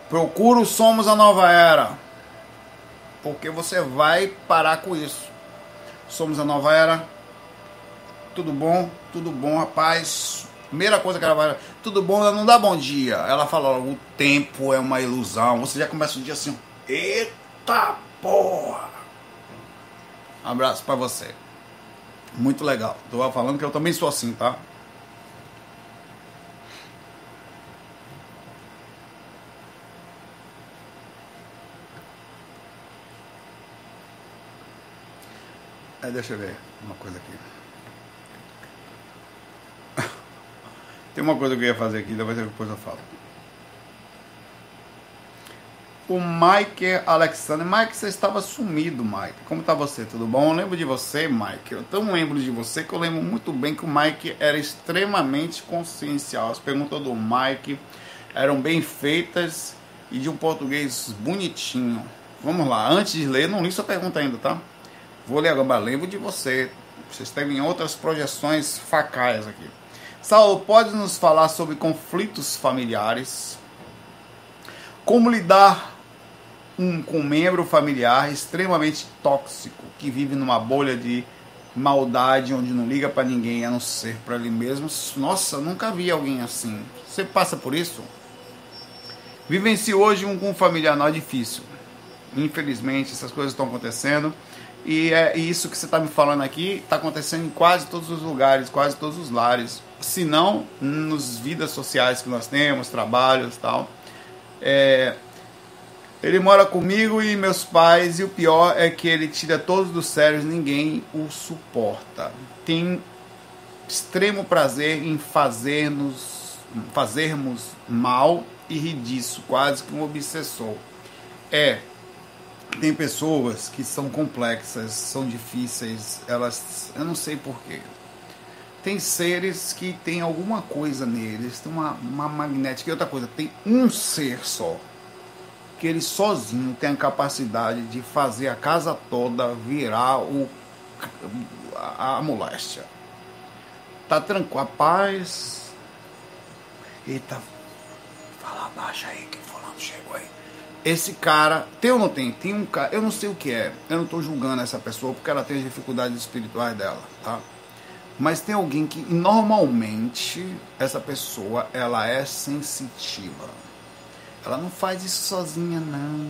procura Somos a Nova Era. Porque você vai parar com isso. Somos a Nova Era. Tudo bom? Tudo bom, rapaz? Primeira coisa que ela vai. Tudo bom, ela não dá bom dia. Ela fala, o tempo é uma ilusão. Você já começa o dia assim, eita porra! Abraço para você. Muito legal. Tô falando que eu também sou assim, tá? É, deixa eu ver uma coisa aqui. Tem uma coisa que eu ia fazer aqui, depois eu falo. O Mike Alexander. Mike, você estava sumido, Mike. Como está você? Tudo bom? Eu lembro de você, Mike. Eu tão lembro de você que eu lembro muito bem que o Mike era extremamente consciencial. As perguntas do Mike eram bem feitas e de um português bonitinho. Vamos lá, antes de ler, não li sua pergunta ainda, tá? Vou ler agora, lembro de você. Vocês têm outras projeções facais aqui. Saulo, pode nos falar sobre conflitos familiares? Como lidar um, com um membro familiar extremamente tóxico, que vive numa bolha de maldade, onde não liga para ninguém a não ser para ele mesmo? Nossa, nunca vi alguém assim. Você passa por isso? Vivencie hoje um com um familiar não é difícil. Infelizmente, essas coisas estão acontecendo. E é isso que você está me falando aqui, está acontecendo em quase todos os lugares, quase todos os lares se não nos vidas sociais que nós temos, trabalhos tal. É, ele mora comigo e meus pais, e o pior é que ele tira todos dos sérios, ninguém o suporta. Tem extremo prazer em fazermos, fazermos mal e rir disso, quase que um obsessor. É, tem pessoas que são complexas, são difíceis, elas, eu não sei porquê, tem seres que tem alguma coisa neles, tem uma, uma magnética e outra coisa, tem um ser só, que ele sozinho tem a capacidade de fazer a casa toda virar o, a, a moléstia. Tá tranquilo, a paz. Eita, fala abaixa aí que fulano chegou aí. Esse cara, tem ou não tem? Tem um cara, eu não sei o que é, eu não estou julgando essa pessoa porque ela tem as dificuldades espirituais dela, tá? Mas tem alguém que normalmente essa pessoa ela é sensitiva. Ela não faz isso sozinha não.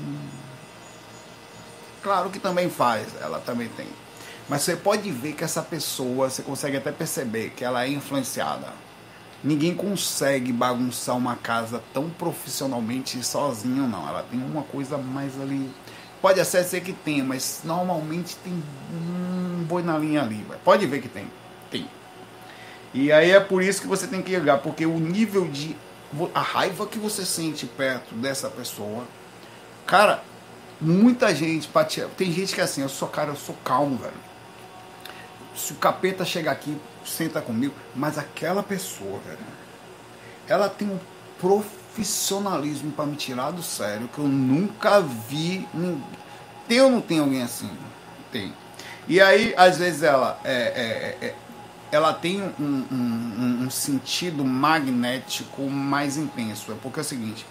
Claro que também faz, ela também tem. Mas você pode ver que essa pessoa, você consegue até perceber que ela é influenciada. Ninguém consegue bagunçar uma casa tão profissionalmente sozinho, não. Ela tem uma coisa mais ali. Pode até ser que tenha, mas normalmente tem um boi na linha ali. Pode ver que tem tem. E aí é por isso que você tem que ligar, porque o nível de. A raiva que você sente perto dessa pessoa. Cara, muita gente. Tem gente que é assim, eu sou cara, eu sou calmo, velho. Se o capeta chegar aqui, senta comigo. Mas aquela pessoa, velho, ela tem um profissionalismo para me tirar do sério que eu nunca vi. Tem ou não tem alguém assim? Tem. E aí, às vezes, ela é, é, é, ela tem um, um, um, sentido magnético mais intenso. É porque é o seguinte,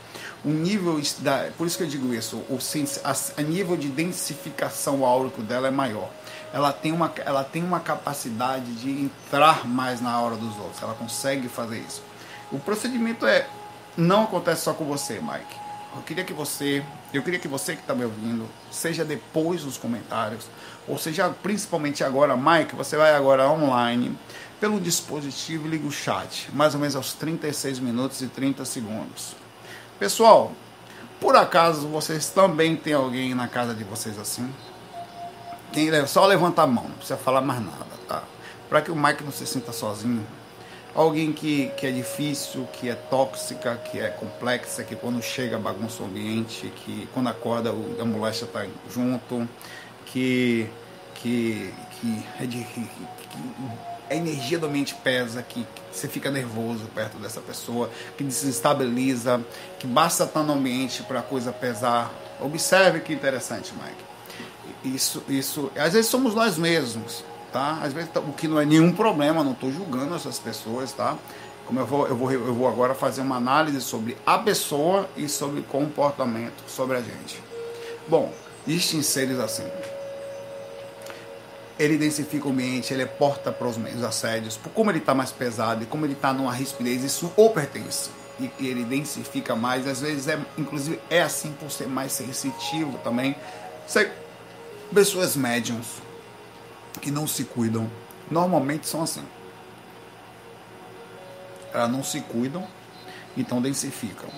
o nível da, por isso que eu digo isso, o a, a nível de densificação áurico dela é maior. Ela tem uma ela tem uma capacidade de entrar mais na aura dos outros. Ela consegue fazer isso. O procedimento é não acontece só com você, Mike. Eu queria que você, eu queria que você que está me ouvindo, seja depois nos comentários, ou seja principalmente agora, Mike, você vai agora online pelo dispositivo e liga o chat, mais ou menos aos 36 minutos e 30 segundos. Pessoal, por acaso vocês também têm alguém na casa de vocês assim? Tem, só levantar a mão, não precisa falar mais nada, tá? Para que o Mike não se sinta sozinho alguém que, que é difícil, que é tóxica, que é complexa, que quando chega bagunça o ambiente, que quando acorda a moléstia está junto, que, que, que, é de, que a energia do ambiente pesa, que, que você fica nervoso perto dessa pessoa, que desestabiliza, que basta estar no ambiente para a coisa pesar. Observe que interessante, Mike. Isso, isso, às vezes somos nós mesmos tá? Às vezes, o que não é nenhum problema, não estou julgando essas pessoas, tá? Como eu vou, eu vou, eu vou agora fazer uma análise sobre a pessoa e sobre comportamento sobre a gente. Bom, existem seres assim. Ele densifica o ambiente, ele é porta para os meios assédios, por como ele está mais pesado e como ele está numa rispidez, isso o pertence. E ele densifica mais, às vezes é, inclusive é assim por ser mais sensitivo também. Pessoas médiums, que não se cuidam, normalmente são assim. Elas não se cuidam, então densificam.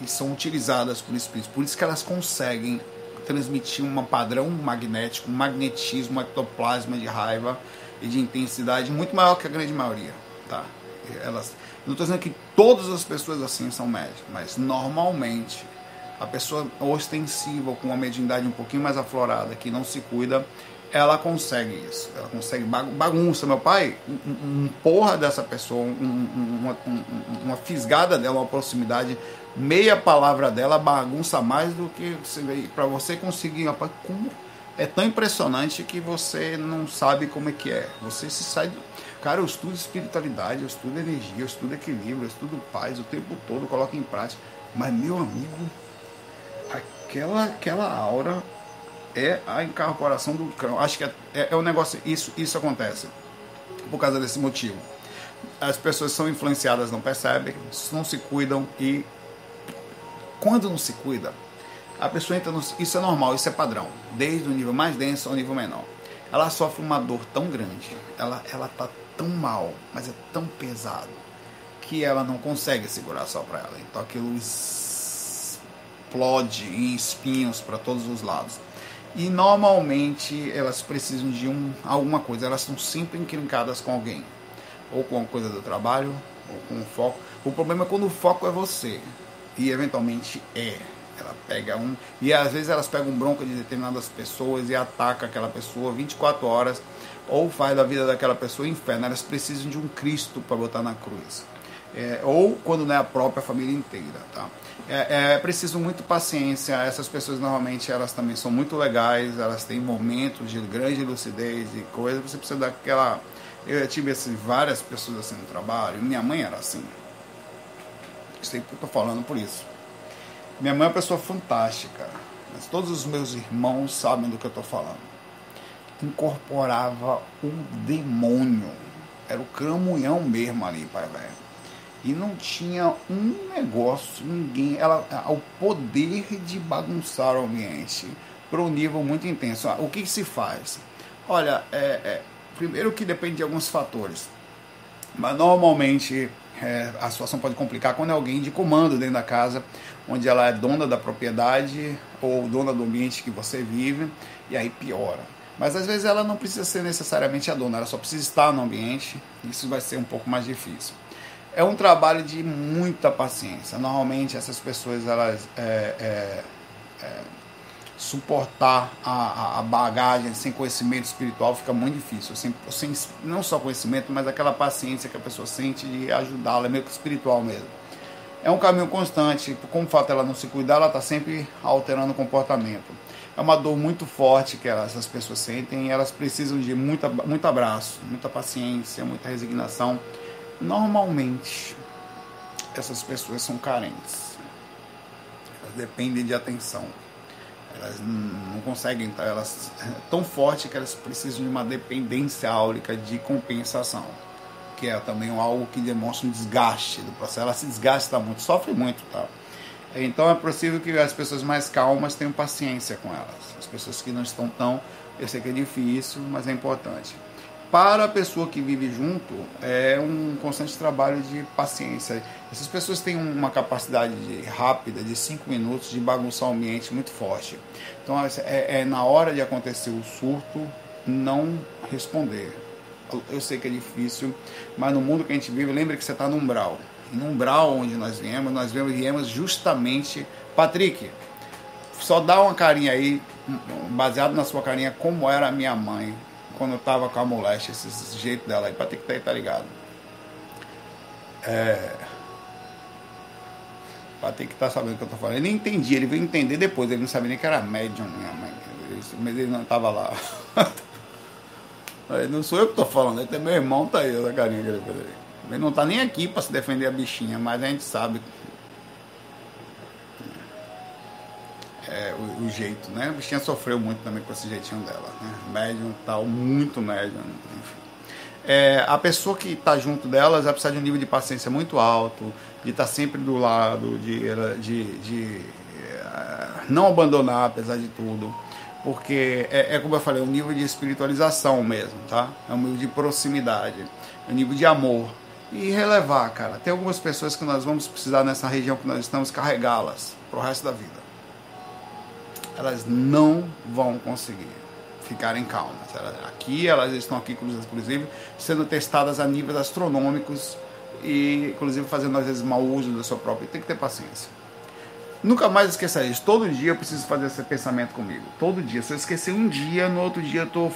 E são utilizadas por espíritos. Por isso que elas conseguem transmitir um padrão magnético, um magnetismo, um ectoplasma de raiva e de intensidade muito maior que a grande maioria. Tá? Elas, não estou dizendo que todas as pessoas assim são médicas, mas normalmente a pessoa ostensiva, com uma mediunidade um pouquinho mais aflorada, que não se cuida, ela consegue isso. Ela consegue bagunça. Meu pai, um, um porra dessa pessoa, um, uma, uma fisgada dela, uma proximidade, meia palavra dela bagunça mais do que para você conseguir. Rapaz, como é tão impressionante que você não sabe como é que é. Você se sai. Do... Cara, eu estudo espiritualidade, eu estudo energia, eu estudo equilíbrio, eu estudo paz o tempo todo, coloco em prática. Mas, meu amigo, aquela, aquela aura é a incorporação do cão. Acho que é, é, é um negócio, isso, isso acontece por causa desse motivo. As pessoas são influenciadas, não percebem, não se cuidam e quando não se cuida, a pessoa entra no, isso é normal, isso é padrão, desde o nível mais denso ao nível menor. Ela sofre uma dor tão grande, ela ela tá tão mal, mas é tão pesado que ela não consegue segurar só para ela. Então aquilo explode em espinhos para todos os lados. E normalmente elas precisam de um, alguma coisa, elas estão sempre encrencadas com alguém, ou com a coisa do trabalho, ou com o foco. O problema é quando o foco é você, e eventualmente é. Ela pega um. E às vezes elas pegam bronca de determinadas pessoas e ataca aquela pessoa 24 horas, ou faz da vida daquela pessoa inferno. Elas precisam de um Cristo para botar na cruz. É, ou quando não é a própria família inteira, tá? É, é, preciso muito paciência. Essas pessoas normalmente elas também são muito legais, elas têm momentos de grande lucidez e coisas. Você precisa daquela. Eu tive assim, várias pessoas assim no trabalho. Minha mãe era assim. sei que eu tô falando por isso. Minha mãe é uma pessoa fantástica, mas todos os meus irmãos sabem do que eu tô falando. Incorporava o demônio. Era o cramunhão mesmo ali, pai velho. E não tinha um negócio, ninguém. Ela, o poder de bagunçar o ambiente para um nível muito intenso. O que, que se faz? Olha, é, é, primeiro que depende de alguns fatores. Mas normalmente é, a situação pode complicar quando é alguém de comando dentro da casa, onde ela é dona da propriedade ou dona do ambiente que você vive, e aí piora. Mas às vezes ela não precisa ser necessariamente a dona, ela só precisa estar no ambiente, isso vai ser um pouco mais difícil. É um trabalho de muita paciência. Normalmente essas pessoas elas é, é, é suportar a, a, bagagem sem conhecimento espiritual fica muito difícil. Sem, sem, não só conhecimento, mas aquela paciência que a pessoa sente de ajudá-la, é meio que espiritual mesmo. É um caminho constante, como o fato dela não se cuidar, ela está sempre alterando o comportamento. É uma dor muito forte que elas, essas pessoas sentem elas precisam de muita, muito abraço, muita paciência, muita resignação. Normalmente, essas pessoas são carentes. Elas dependem de atenção elas não conseguem, elas é tão forte que elas precisam de uma dependência áurica de compensação, que é também algo que demonstra um desgaste do processo. Ela se desgasta muito, sofre muito, tá? Então é possível que as pessoas mais calmas tenham paciência com elas. As pessoas que não estão tão, eu sei que é difícil, mas é importante para a pessoa que vive junto é um constante trabalho de paciência. Essas pessoas têm uma capacidade de, rápida de cinco minutos de bagunçar o ambiente muito forte. Então é, é na hora de acontecer o surto não responder. Eu sei que é difícil, mas no mundo que a gente vive, lembra que você está no umbral. No umbral onde nós viemos, nós viemos justamente. Patrick, só dá uma carinha aí, baseado na sua carinha, como era a minha mãe quando eu tava com a moléstia, esse, esse jeito dela aí, pra ter que estar tá ligado. É. Pra ter que estar tá sabendo o que eu tô falando. Ele nem entendia, ele veio entender depois, ele não sabia nem que era médium, minha mãe. Mas ele não tava lá. não sou eu que tô falando, até meu irmão tá aí, essa carinha que ele fez aí. Ele não tá nem aqui pra se defender a bichinha, mas a gente sabe é, o, o, jeito, né? A bichinha sofreu muito também com esse jeitinho dela, né? Médium tal, muito médium, enfim. É, a pessoa que está junto delas vai precisar de um nível de paciência muito alto, de estar tá sempre do lado, de, de, de é, não abandonar apesar de tudo, porque é, é, como eu falei, um nível de espiritualização mesmo, tá? É um nível de proximidade, é um nível de amor. E relevar, cara. Tem algumas pessoas que nós vamos precisar nessa região que nós estamos carregá-las pro resto da vida elas não vão conseguir ficarem calmas. aqui, elas estão aqui, inclusive, sendo testadas a níveis astronômicos e, inclusive, fazendo às vezes mau uso da sua própria. Tem que ter paciência. Nunca mais esqueça isso. Todo dia eu preciso fazer esse pensamento comigo. Todo dia. Se eu esquecer um dia, no outro dia eu estou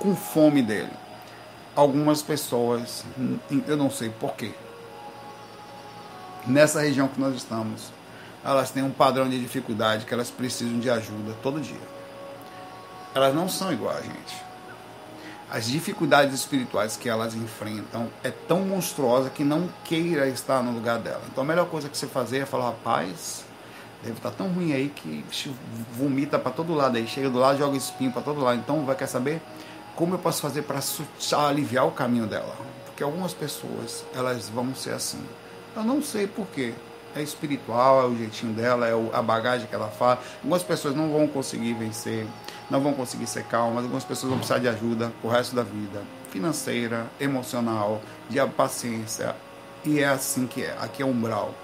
com fome dele. Algumas pessoas, eu não sei porquê, nessa região que nós estamos, elas têm um padrão de dificuldade que elas precisam de ajuda todo dia. Elas não são igual a gente. As dificuldades espirituais que elas enfrentam é tão monstruosa que não queira estar no lugar dela. Então a melhor coisa que você fazer é falar, rapaz, deve estar tão ruim aí que vomita para todo lado aí, chega do lado, joga espinho para todo lado. Então vai quer saber como eu posso fazer para aliviar o caminho dela? Porque algumas pessoas, elas vão ser assim. Eu não sei porquê é espiritual, é o jeitinho dela, é a bagagem que ela faz. Algumas pessoas não vão conseguir vencer, não vão conseguir ser calmas, algumas pessoas vão precisar de ajuda o resto da vida, financeira, emocional, de paciência. E é assim que é. Aqui é umbral.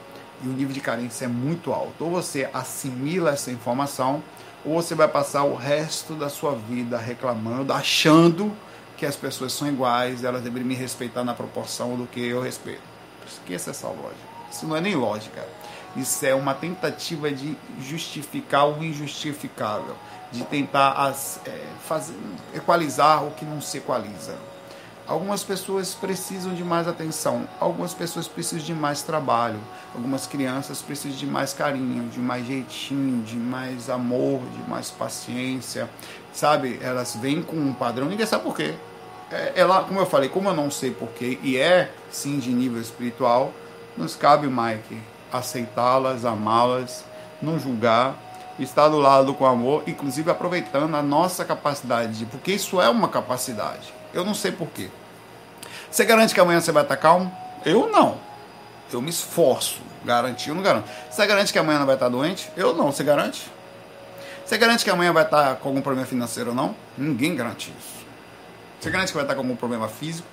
E o nível de carência é muito alto. Ou você assimila essa informação, ou você vai passar o resto da sua vida reclamando, achando que as pessoas são iguais, elas deveriam me respeitar na proporção do que eu respeito. Esqueça essa lógica. Isso não é nem lógica. Isso é uma tentativa de justificar o injustificável, de tentar as, é, fazer, equalizar o que não se equaliza. Algumas pessoas precisam de mais atenção, algumas pessoas precisam de mais trabalho, algumas crianças precisam de mais carinho, de mais jeitinho, de mais amor, de mais paciência, sabe? Elas vêm com um padrão, ninguém sabe por quê. É, ela, como eu falei, como eu não sei porquê, e é sim de nível espiritual, nos cabe, Mike, aceitá-las, amá-las, não julgar, estar do lado com amor, inclusive aproveitando a nossa capacidade, porque isso é uma capacidade. Eu não sei porquê. Você garante que amanhã você vai estar calmo? Eu não. Eu me esforço. Garantir, eu não garanto. Você garante que amanhã não vai estar doente? Eu não. Você garante? Você garante que amanhã vai estar com algum problema financeiro ou não? Ninguém garante isso. Você garante que vai estar com algum problema físico?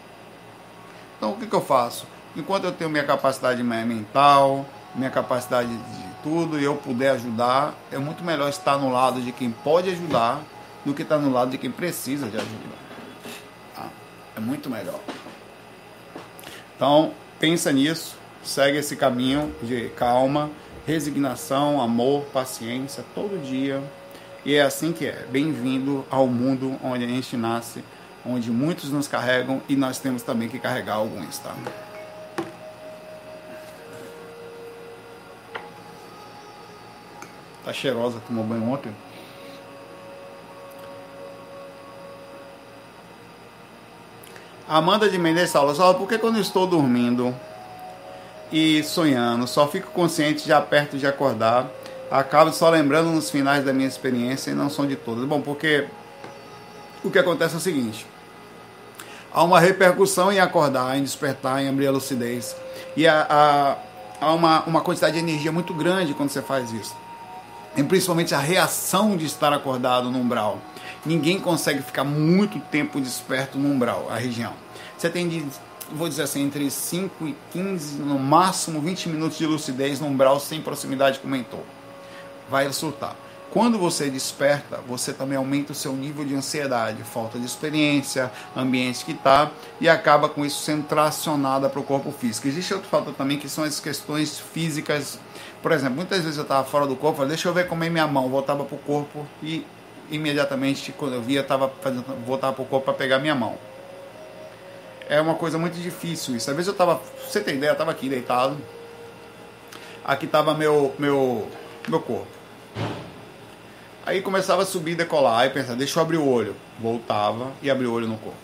Então o que, que eu faço? Enquanto eu tenho minha capacidade mental, minha capacidade de tudo e eu puder ajudar, é muito melhor estar no lado de quem pode ajudar do que estar no lado de quem precisa de ajuda. Tá? É muito melhor. Então, pensa nisso, segue esse caminho de calma, resignação, amor, paciência todo dia. E é assim que é. Bem-vindo ao mundo onde a gente nasce, onde muitos nos carregam e nós temos também que carregar alguns, tá? Tá cheirosa, tomou banho ontem. Amanda de Mendes só por que quando estou dormindo e sonhando, só fico consciente já perto de acordar, acabo só lembrando nos finais da minha experiência e não são de todas. Bom, porque o que acontece é o seguinte, há uma repercussão em acordar, em despertar, em abrir a lucidez, e há, há, há uma, uma quantidade de energia muito grande quando você faz isso e principalmente a reação de estar acordado no umbral. Ninguém consegue ficar muito tempo desperto no umbral, a região. Você tem de, vou dizer assim, entre 5 e 15, no máximo 20 minutos de lucidez no umbral sem proximidade com o mentor. Vai surtar. Quando você desperta, você também aumenta o seu nível de ansiedade, falta de experiência, ambiente que está, e acaba com isso sendo tracionada para o corpo físico. Existe outro fator também que são as questões físicas por exemplo, muitas vezes eu estava fora do corpo, falei, deixa eu ver como é minha mão, voltava para o corpo e imediatamente, quando eu via, estava voltava para o corpo para pegar minha mão. É uma coisa muito difícil isso. Às vezes eu estava, você tem ideia, eu estava aqui deitado, aqui estava meu, meu, meu corpo. Aí começava a subir e decolar, aí pensava, deixa eu abrir o olho. Voltava e abria o olho no corpo.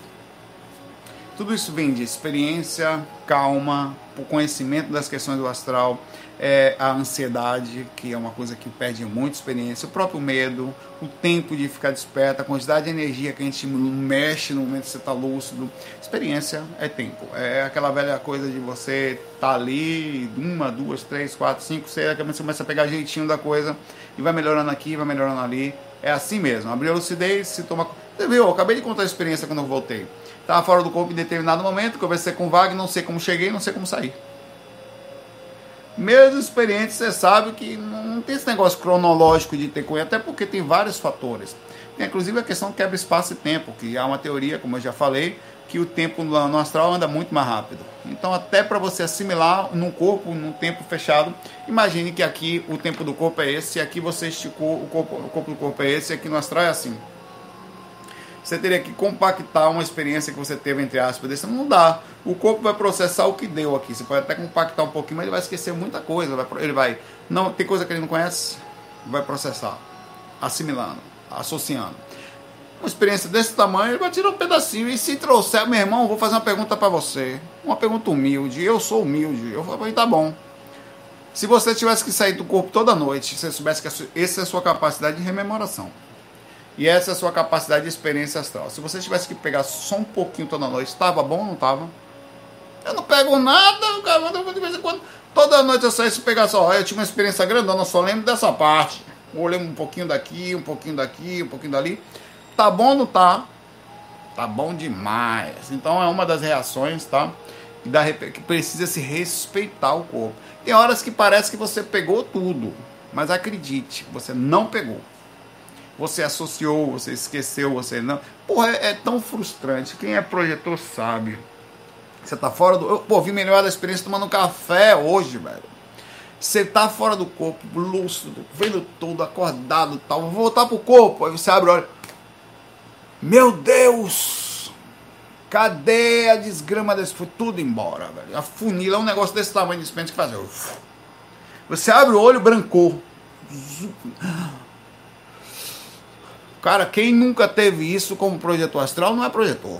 Tudo isso vem de experiência, calma, o conhecimento das questões do astral, é a ansiedade, que é uma coisa que perde muita experiência, o próprio medo, o tempo de ficar desperto, a quantidade de energia que a gente mexe no momento que você está lúcido. Experiência é tempo. É aquela velha coisa de você estar tá ali, uma, duas, três, quatro, cinco, seis, você começa a pegar jeitinho da coisa e vai melhorando aqui, vai melhorando ali. É assim mesmo. Abrir a lucidez, se toma. Você viu? Eu acabei de contar a experiência quando eu voltei. Estava fora do corpo em determinado momento, conversei com o Wagner, não sei como cheguei, não sei como sair mesmo experiente, você sabe que não tem esse negócio cronológico de ter cunha, até porque tem vários fatores. Tem inclusive a questão quebra espaço e tempo, que há uma teoria, como eu já falei, que o tempo no astral anda muito mais rápido. Então, até para você assimilar num corpo, num tempo fechado, imagine que aqui o tempo do corpo é esse, e aqui você esticou, o corpo, o corpo do corpo é esse, e aqui no astral é assim você teria que compactar uma experiência que você teve, entre aspas, desse. Não dá. O corpo vai processar o que deu aqui. Você pode até compactar um pouquinho, mas ele vai esquecer muita coisa. Ele vai. Não, tem coisa que ele não conhece, vai processar, assimilando, associando. Uma experiência desse tamanho, ele vai tirar um pedacinho. E se trouxer, meu irmão, vou fazer uma pergunta para você. Uma pergunta humilde. Eu sou humilde. Eu falei, tá bom. Se você tivesse que sair do corpo toda noite, se você soubesse que essa é a sua capacidade de rememoração e essa é a sua capacidade de experiência astral. Se você tivesse que pegar só um pouquinho toda noite, estava bom ou não estava? Eu não pego nada, cara, de vez em quando. Toda noite eu saio se pegar só. Eu tinha uma experiência grandona, só lembro dessa parte. Olhei um pouquinho daqui, um pouquinho daqui, um pouquinho dali. Tá bom ou não tá? Tá bom demais. Então é uma das reações, tá? Que precisa se respeitar o corpo. Tem horas que parece que você pegou tudo. Mas acredite, você não pegou você associou, você esqueceu, você não. Porra, é, é tão frustrante. Quem é projetor sabe. Você tá fora do. Eu, pô, vi melhor da experiência tomando café hoje, velho. Você tá fora do corpo, lúcido, vendo tudo, acordado tal. Vou voltar pro corpo. Aí você abre olha. Meu Deus! Cadê a desgrama desse? Foi tudo embora, velho. A funila é um negócio desse tamanho de experiência que faz. Você abre o olho, brancou. Cara, quem nunca teve isso como projetor astral não é projetor.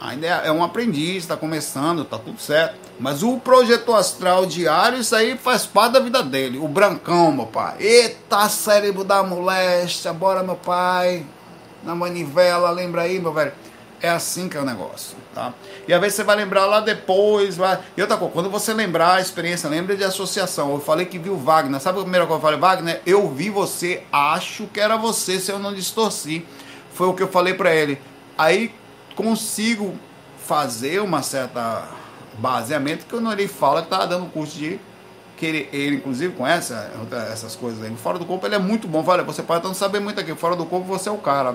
Ainda é, é um aprendiz, está começando, tá tudo certo. Mas o projetor astral diário, isso aí faz parte da vida dele. O brancão, meu pai. Eita, cérebro da moléstia, bora, meu pai. Na manivela, lembra aí, meu velho. É assim que é o negócio, tá? E às vezes você vai lembrar lá depois, vai... E outra coisa, quando você lembrar a experiência, lembra de associação. Eu falei que viu Wagner. Sabe a primeira coisa que eu falei? Wagner, eu vi você, acho que era você, se eu não distorci. Foi o que eu falei para ele. Aí consigo fazer uma certa baseamento que o Nori fala que tá dando curso de que ele, ele inclusive conhece essas coisas aí. Fora do corpo ele é muito bom. Olha, você pode não saber muito aqui. Fora do corpo você é o cara.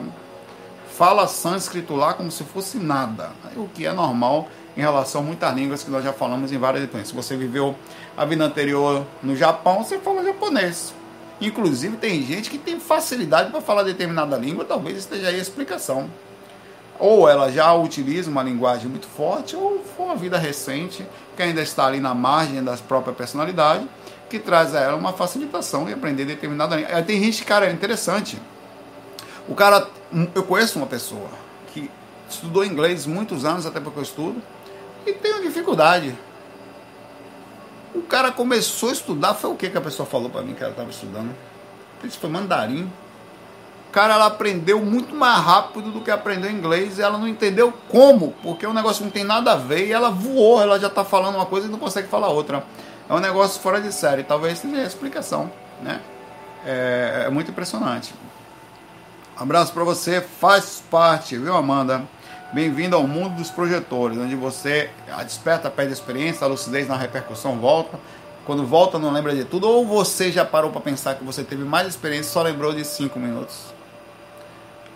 Fala sânscrito lá como se fosse nada. O que é normal em relação a muitas línguas que nós já falamos em várias Se você viveu a vida anterior no Japão, você fala japonês. Inclusive tem gente que tem facilidade para falar determinada língua, talvez esteja aí a explicação ou ela já utiliza uma linguagem muito forte, ou foi uma vida recente, que ainda está ali na margem da própria personalidade, que traz a ela uma facilitação de aprender determinada língua. Tem gente, cara, é interessante. O cara, eu conheço uma pessoa que estudou inglês muitos anos, até porque eu estudo, e tem uma dificuldade. O cara começou a estudar, foi o que, que a pessoa falou para mim que ela estava estudando? Isso foi mandarim cara ela aprendeu muito mais rápido do que aprendeu inglês e ela não entendeu como, porque o negócio não tem nada a ver e ela voou, ela já está falando uma coisa e não consegue falar outra. É um negócio fora de série, talvez seja a explicação, né? É, é muito impressionante. Abraço para você, faz parte, viu Amanda? Bem-vindo ao mundo dos projetores, onde você desperta, perde experiência, a lucidez na repercussão volta. Quando volta, não lembra de tudo, ou você já parou para pensar que você teve mais experiência e só lembrou de 5 minutos.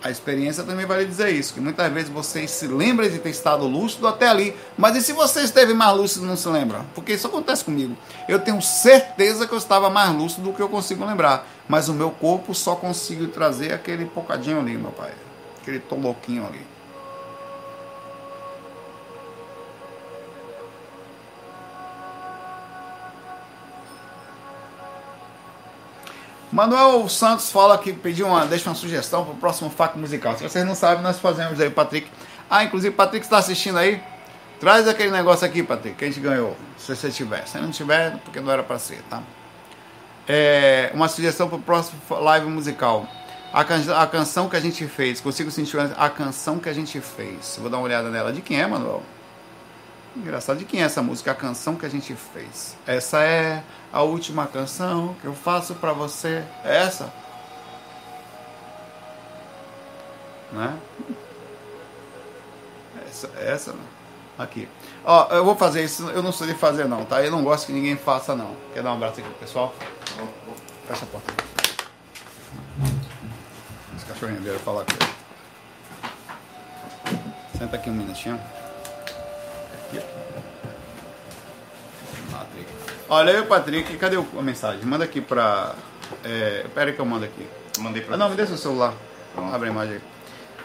A experiência também vai lhe dizer isso, que muitas vezes você se lembra de ter estado lúcido até ali, mas e se você esteve mais lúcido e não se lembra? Porque isso acontece comigo. Eu tenho certeza que eu estava mais lúcido do que eu consigo lembrar, mas o meu corpo só consigo trazer aquele pocadinho ali, meu pai. Aquele toloquinho ali. Manuel Santos fala que pediu uma, deixa uma sugestão para o próximo faco musical. Se vocês não sabem, nós fazemos aí, Patrick. Ah, inclusive, Patrick está assistindo aí. Traz aquele negócio aqui, Patrick, que a gente ganhou. Se você tiver. Se não tiver, porque não era para ser, tá? É, uma sugestão para o próximo live musical. A, can a, canção que a gente fez, consigo sentir a canção que a gente fez. Vou dar uma olhada nela. De quem é, Manuel? Engraçado, de quem é essa música? A canção que a gente fez. Essa é a última canção que eu faço para você. É essa? Né? Essa, essa, né? Aqui. Ó, eu vou fazer isso, eu não sou de fazer não, tá? Eu não gosto que ninguém faça não. Quer dar um abraço aqui pro pessoal? Fecha a porta. Esse cachorrinho veio falar com ele. Senta aqui um minutinho. Patrick. Olha aí o Patrick, cadê a mensagem? Manda aqui pra. É, pera que eu mando aqui. Mandei pra ah, Não, me deixa o celular. Pronto. Abre a imagem aí.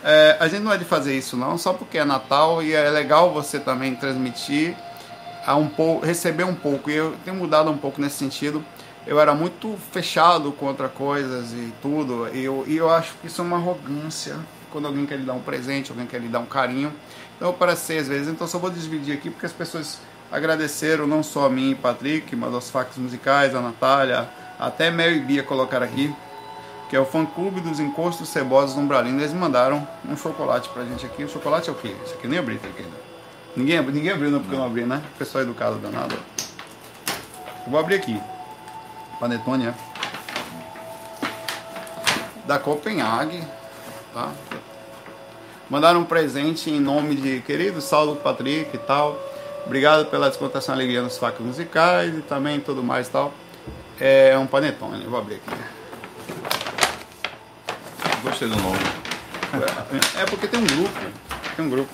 É, a gente não é de fazer isso não, só porque é Natal e é legal você também transmitir a um pouco, receber um pouco. E eu tenho mudado um pouco nesse sentido. Eu era muito fechado contra coisas e tudo. E eu, e eu acho que isso é uma arrogância. Quando alguém quer lhe dar um presente, alguém quer lhe dar um carinho. Então, para ser às vezes, então só vou dividir aqui porque as pessoas agradeceram não só a mim e Patrick, mas aos factos musicais, a Natália, até Mel e Bia colocaram aqui, que é o fã clube dos encostos cebosos no Umbralino. Eles mandaram um chocolate pra gente aqui. O chocolate é o quê? Isso aqui nem abri aqui ainda. Ninguém, ninguém abriu, não, porque eu não abri, né? Pessoal educado danado. Eu vou abrir aqui. Panetone, né? Da Copenhague, tá? Mandaram um presente em nome de querido Saulo Patrick e tal. Obrigado pela descontação e alegria nos facos musicais e também tudo mais e tal. É um panetone, vou abrir aqui. Gostei do nome. É, é porque tem um grupo. Tem um grupo.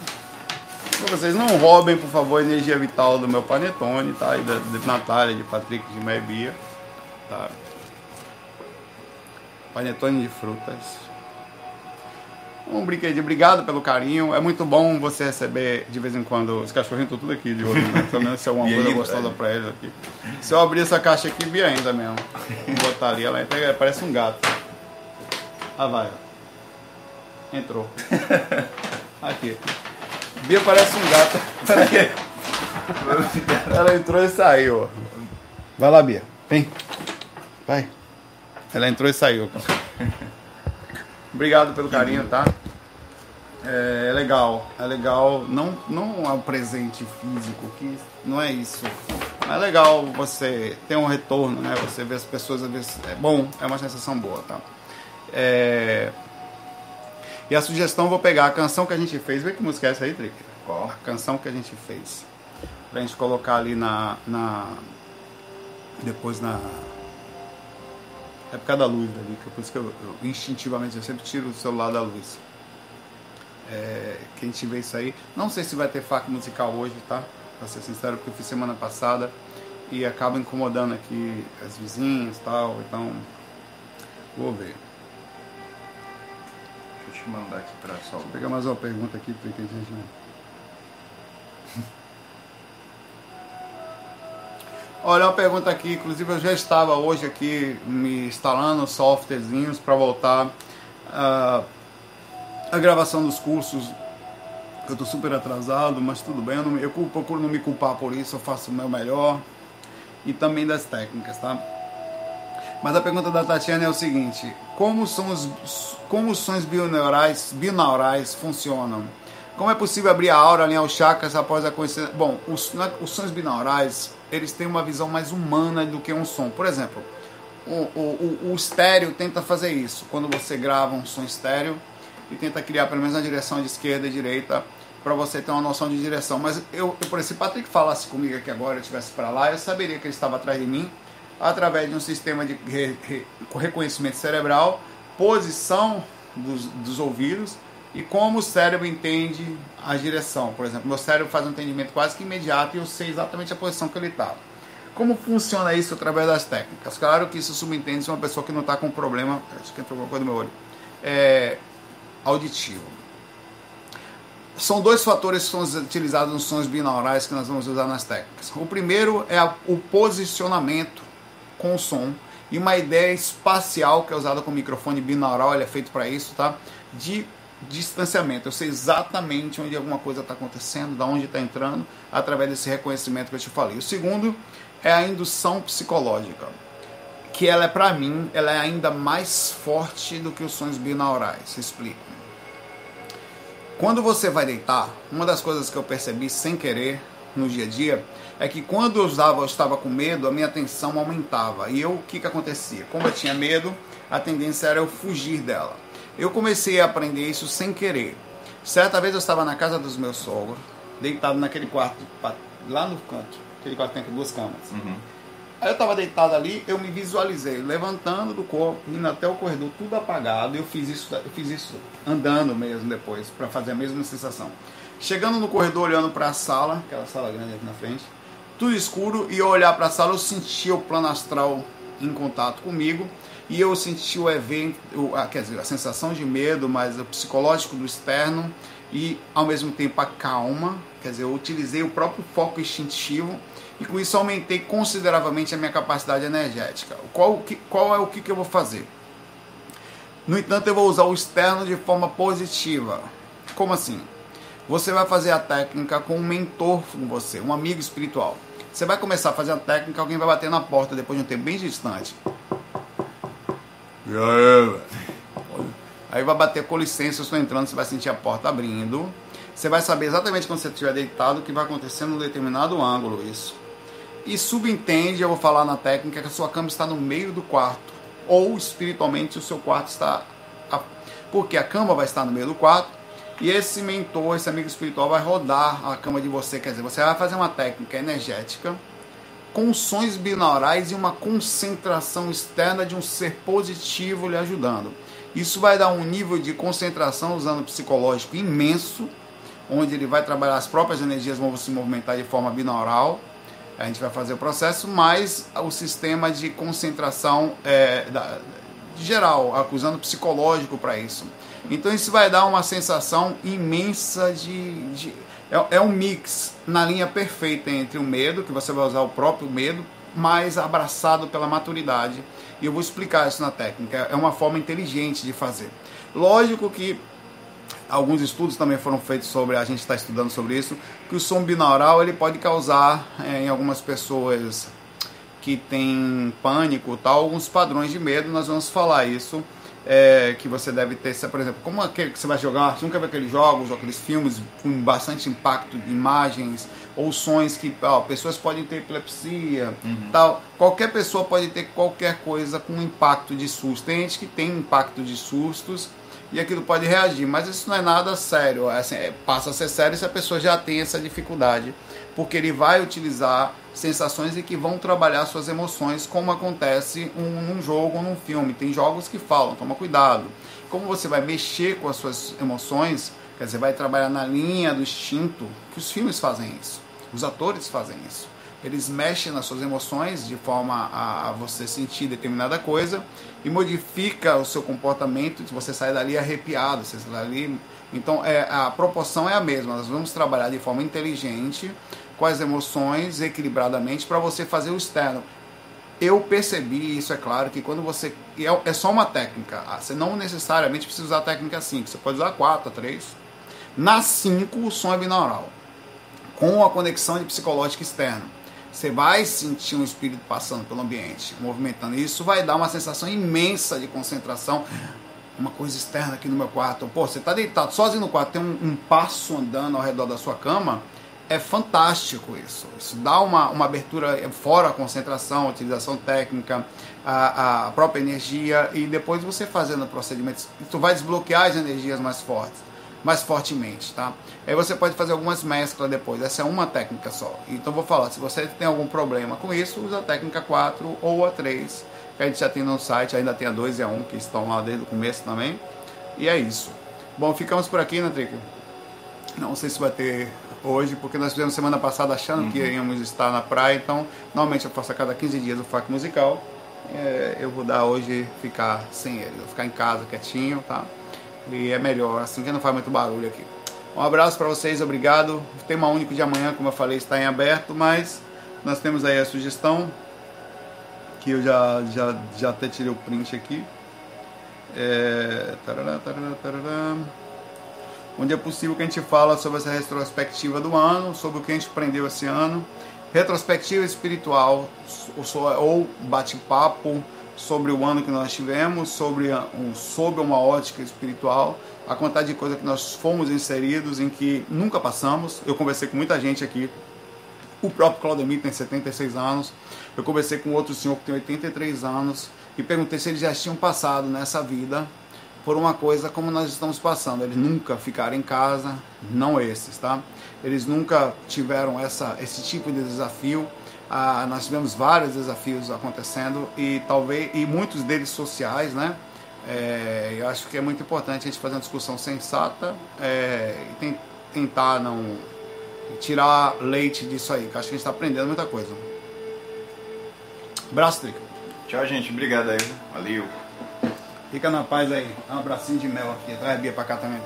Vocês não roubem, por favor, a energia vital do meu panetone, tá? E da, de Natália, de Patrick, de Maibia. Tá? Panetone de frutas. Um brinquedo, obrigado pelo carinho. É muito bom você receber de vez em quando. Os cachorrinhos estão tudo aqui de olho, né? Pelo menos se é uma coisa ainda, gostosa é. pra eles aqui. Se eu abrir essa caixa aqui, vi ainda mesmo. Vou botar ali, ela entra, parece um gato. Ah, vai. Entrou. Aqui. Bia parece um gato. Ela entrou e saiu. Vai lá, Bia. Vem. Vai. Ela entrou e saiu. Obrigado pelo carinho, tá? É, é, legal, é legal. Não, não é um presente físico, que não é isso. É legal você ter um retorno, né? Você ver as pessoas, vezes, é bom, é uma sensação boa, tá? É... E a sugestão, vou pegar a canção que a gente fez. Vê que música é essa aí, Trick? Qual? A canção que a gente fez. Pra gente colocar ali na. na... Depois na. É por causa da luz ali, que é por isso que eu, eu instintivamente eu sempre tiro o celular da luz. É, quem tiver isso aí. Não sei se vai ter faca musical hoje, tá? Pra ser sincero, porque eu fiz semana passada e acaba incomodando aqui as vizinhas e tal, então vou ver. Deixa eu te mandar aqui pra só. Vou pegar mais uma pergunta aqui, porque a gente Olha, uma pergunta aqui, inclusive eu já estava hoje aqui me instalando softwarezinhos para voltar uh, a gravação dos cursos. Eu estou super atrasado, mas tudo bem, eu, não, eu procuro não me culpar por isso, eu faço o meu melhor. E também das técnicas, tá? Mas a pergunta da Tatiana é o seguinte: como são os, como os sonhos binaurais, binaurais funcionam? Como é possível abrir a aura, alinhar os chakras após a conhecimento? Bom, os, os sonhos binaurais, eles têm uma visão mais humana do que um som. Por exemplo, o, o, o, o estéreo tenta fazer isso. Quando você grava um som estéreo e tenta criar pelo menos na direção de esquerda e direita para você ter uma noção de direção. Mas eu, eu por exemplo, se Patrick falasse comigo aqui agora, eu estivesse para lá, eu saberia que ele estava atrás de mim através de um sistema de re, re, reconhecimento cerebral, posição dos, dos ouvidos e como o cérebro entende a direção. Por exemplo, meu cérebro faz um entendimento quase que imediato e eu sei exatamente a posição que ele está. Como funciona isso através das técnicas? Claro que isso subentende se uma pessoa que não está com problema, acho que entrou alguma coisa no meu olho, é, auditivo. São dois fatores que são utilizados nos sons binaurais que nós vamos usar nas técnicas. O primeiro é o posicionamento com o som e uma ideia espacial que é usada com o microfone binaural, ele é feito para isso, tá? De distanciamento. Eu sei exatamente onde alguma coisa está acontecendo, da onde está entrando, através desse reconhecimento que eu te falei. O segundo é a indução psicológica, que ela é para mim, ela é ainda mais forte do que os sons binaurais. Explico. Quando você vai deitar, uma das coisas que eu percebi sem querer no dia a dia é que quando eu estava, eu estava com medo, a minha atenção aumentava. E eu, o que, que acontecia? Como eu tinha medo, a tendência era eu fugir dela. Eu comecei a aprender isso sem querer. Certa vez eu estava na casa dos meus sogros, deitado naquele quarto, lá no canto, aquele quarto tem duas camas. Uhum. Aí eu estava deitado ali, eu me visualizei levantando do corpo, indo até o corredor, tudo apagado. Eu fiz isso, eu fiz isso andando mesmo depois, para fazer a mesma sensação. Chegando no corredor, olhando para a sala, aquela sala grande aqui na frente, tudo escuro, e eu olhar para a sala, eu sentia o plano astral em contato comigo e eu senti o evento, quer dizer, a sensação de medo, mas o psicológico do externo e ao mesmo tempo a calma, quer dizer, eu utilizei o próprio foco instintivo e com isso aumentei consideravelmente a minha capacidade energética. Qual, qual é o que, que eu vou fazer? No entanto, eu vou usar o externo de forma positiva. Como assim? Você vai fazer a técnica com um mentor com você, um amigo espiritual. Você vai começar a fazer a técnica, alguém vai bater na porta depois de um tempo bem distante. Aí vai bater com licença, eu estou entrando, você vai sentir a porta abrindo. Você vai saber exatamente quando você estiver deitado o que vai acontecer num determinado ângulo, isso. E subentende, eu vou falar na técnica, que a sua cama está no meio do quarto. Ou espiritualmente o seu quarto está. Porque a cama vai estar no meio do quarto. E esse mentor, esse amigo espiritual, vai rodar a cama de você. Quer dizer, você vai fazer uma técnica energética com sons binaurais e uma concentração externa de um ser positivo lhe ajudando. Isso vai dar um nível de concentração usando psicológico imenso, onde ele vai trabalhar as próprias energias, vão se movimentar de forma binaural. A gente vai fazer o processo, mas o sistema de concentração é, da, geral, usando psicológico para isso. Então isso vai dar uma sensação imensa de, de é, é um mix na linha perfeita entre o medo, que você vai usar o próprio medo, mas abraçado pela maturidade. E eu vou explicar isso na técnica. É uma forma inteligente de fazer. Lógico que alguns estudos também foram feitos sobre, a gente está estudando sobre isso, que o som binaural ele pode causar é, em algumas pessoas que têm pânico, tal, alguns padrões de medo. Nós vamos falar isso é, que você deve ter, por exemplo, como aquele que você vai jogar, você nunca vê aqueles jogos ou aqueles filmes com bastante impacto de imagens ou sons que ó, pessoas podem ter epilepsia, uhum. tal. Qualquer pessoa pode ter qualquer coisa com impacto de susto. Tem gente que tem impacto de sustos e aquilo pode reagir, mas isso não é nada sério. É assim, é, passa a ser sério se a pessoa já tem essa dificuldade, porque ele vai utilizar sensações e que vão trabalhar suas emoções, como acontece um, num jogo ou num filme. Tem jogos que falam, toma cuidado. Como você vai mexer com as suas emoções, quer dizer, vai trabalhar na linha do instinto, que os filmes fazem isso, os atores fazem isso. Eles mexem nas suas emoções de forma a, a você sentir determinada coisa e modifica o seu comportamento, você sai dali arrepiado, você sai dali. Então é, a proporção é a mesma. Nós vamos trabalhar de forma inteligente com as emoções equilibradamente para você fazer o externo. Eu percebi, isso é claro, que quando você. É, é só uma técnica. Ah, você não necessariamente precisa usar a técnica 5. Você pode usar 4, 3. Na 5, o som é binaural. Com a conexão de psicológica externa. Você vai sentir um espírito passando pelo ambiente, movimentando. Isso vai dar uma sensação imensa de concentração. Uma coisa externa aqui no meu quarto. Pô, você está deitado sozinho no quarto, tem um, um passo andando ao redor da sua cama é fantástico isso. Isso dá uma, uma abertura fora a concentração, a utilização técnica, a, a própria energia e depois você fazendo procedimentos, tu vai desbloquear as energias mais fortes, mais fortemente, tá? Aí você pode fazer algumas mesclas depois. Essa é uma técnica só. Então vou falar, se você tem algum problema com isso, usa a técnica 4 ou a 3, que a gente já tem no site, ainda tem a 2 e a 1 que estão lá desde o começo também. E é isso. Bom, ficamos por aqui, né, Trico? Não sei se vai ter hoje, porque nós fizemos semana passada achando uhum. que íamos estar na praia, então normalmente eu faço a cada 15 dias o FAC musical. É, eu vou dar hoje ficar sem ele, vou ficar em casa quietinho, tá? E é melhor, assim que não faz muito barulho aqui. Um abraço para vocês, obrigado. O tema único de amanhã, como eu falei, está em aberto, mas nós temos aí a sugestão, que eu já, já, já até tirei o print aqui. É... Tarará, tarará, tarará onde é possível que a gente fala sobre essa retrospectiva do ano, sobre o que a gente aprendeu esse ano, retrospectiva espiritual ou bate-papo sobre o ano que nós tivemos, sobre, um, uma ótica espiritual, a quantidade de coisa que nós fomos inseridos em que nunca passamos. Eu conversei com muita gente aqui, o próprio Claudemir tem 76 anos, eu conversei com outro senhor que tem 83 anos. E perguntei se eles já tinham passado nessa vida por uma coisa como nós estamos passando. Eles nunca ficaram em casa, não esses, tá? Eles nunca tiveram essa, esse tipo de desafio. Ah, nós tivemos vários desafios acontecendo e talvez e muitos deles sociais, né? É, eu acho que é muito importante a gente fazer uma discussão sensata é, e tentar não tirar leite disso aí, que acho que a gente está aprendendo muita coisa. Abraço, Trica. Tchau, gente. Obrigado aí. Valeu. Fica na paz aí. Um abracinho de mel aqui. Traz a Bia pra cá também.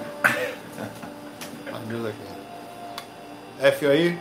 Adeus aqui. F aí.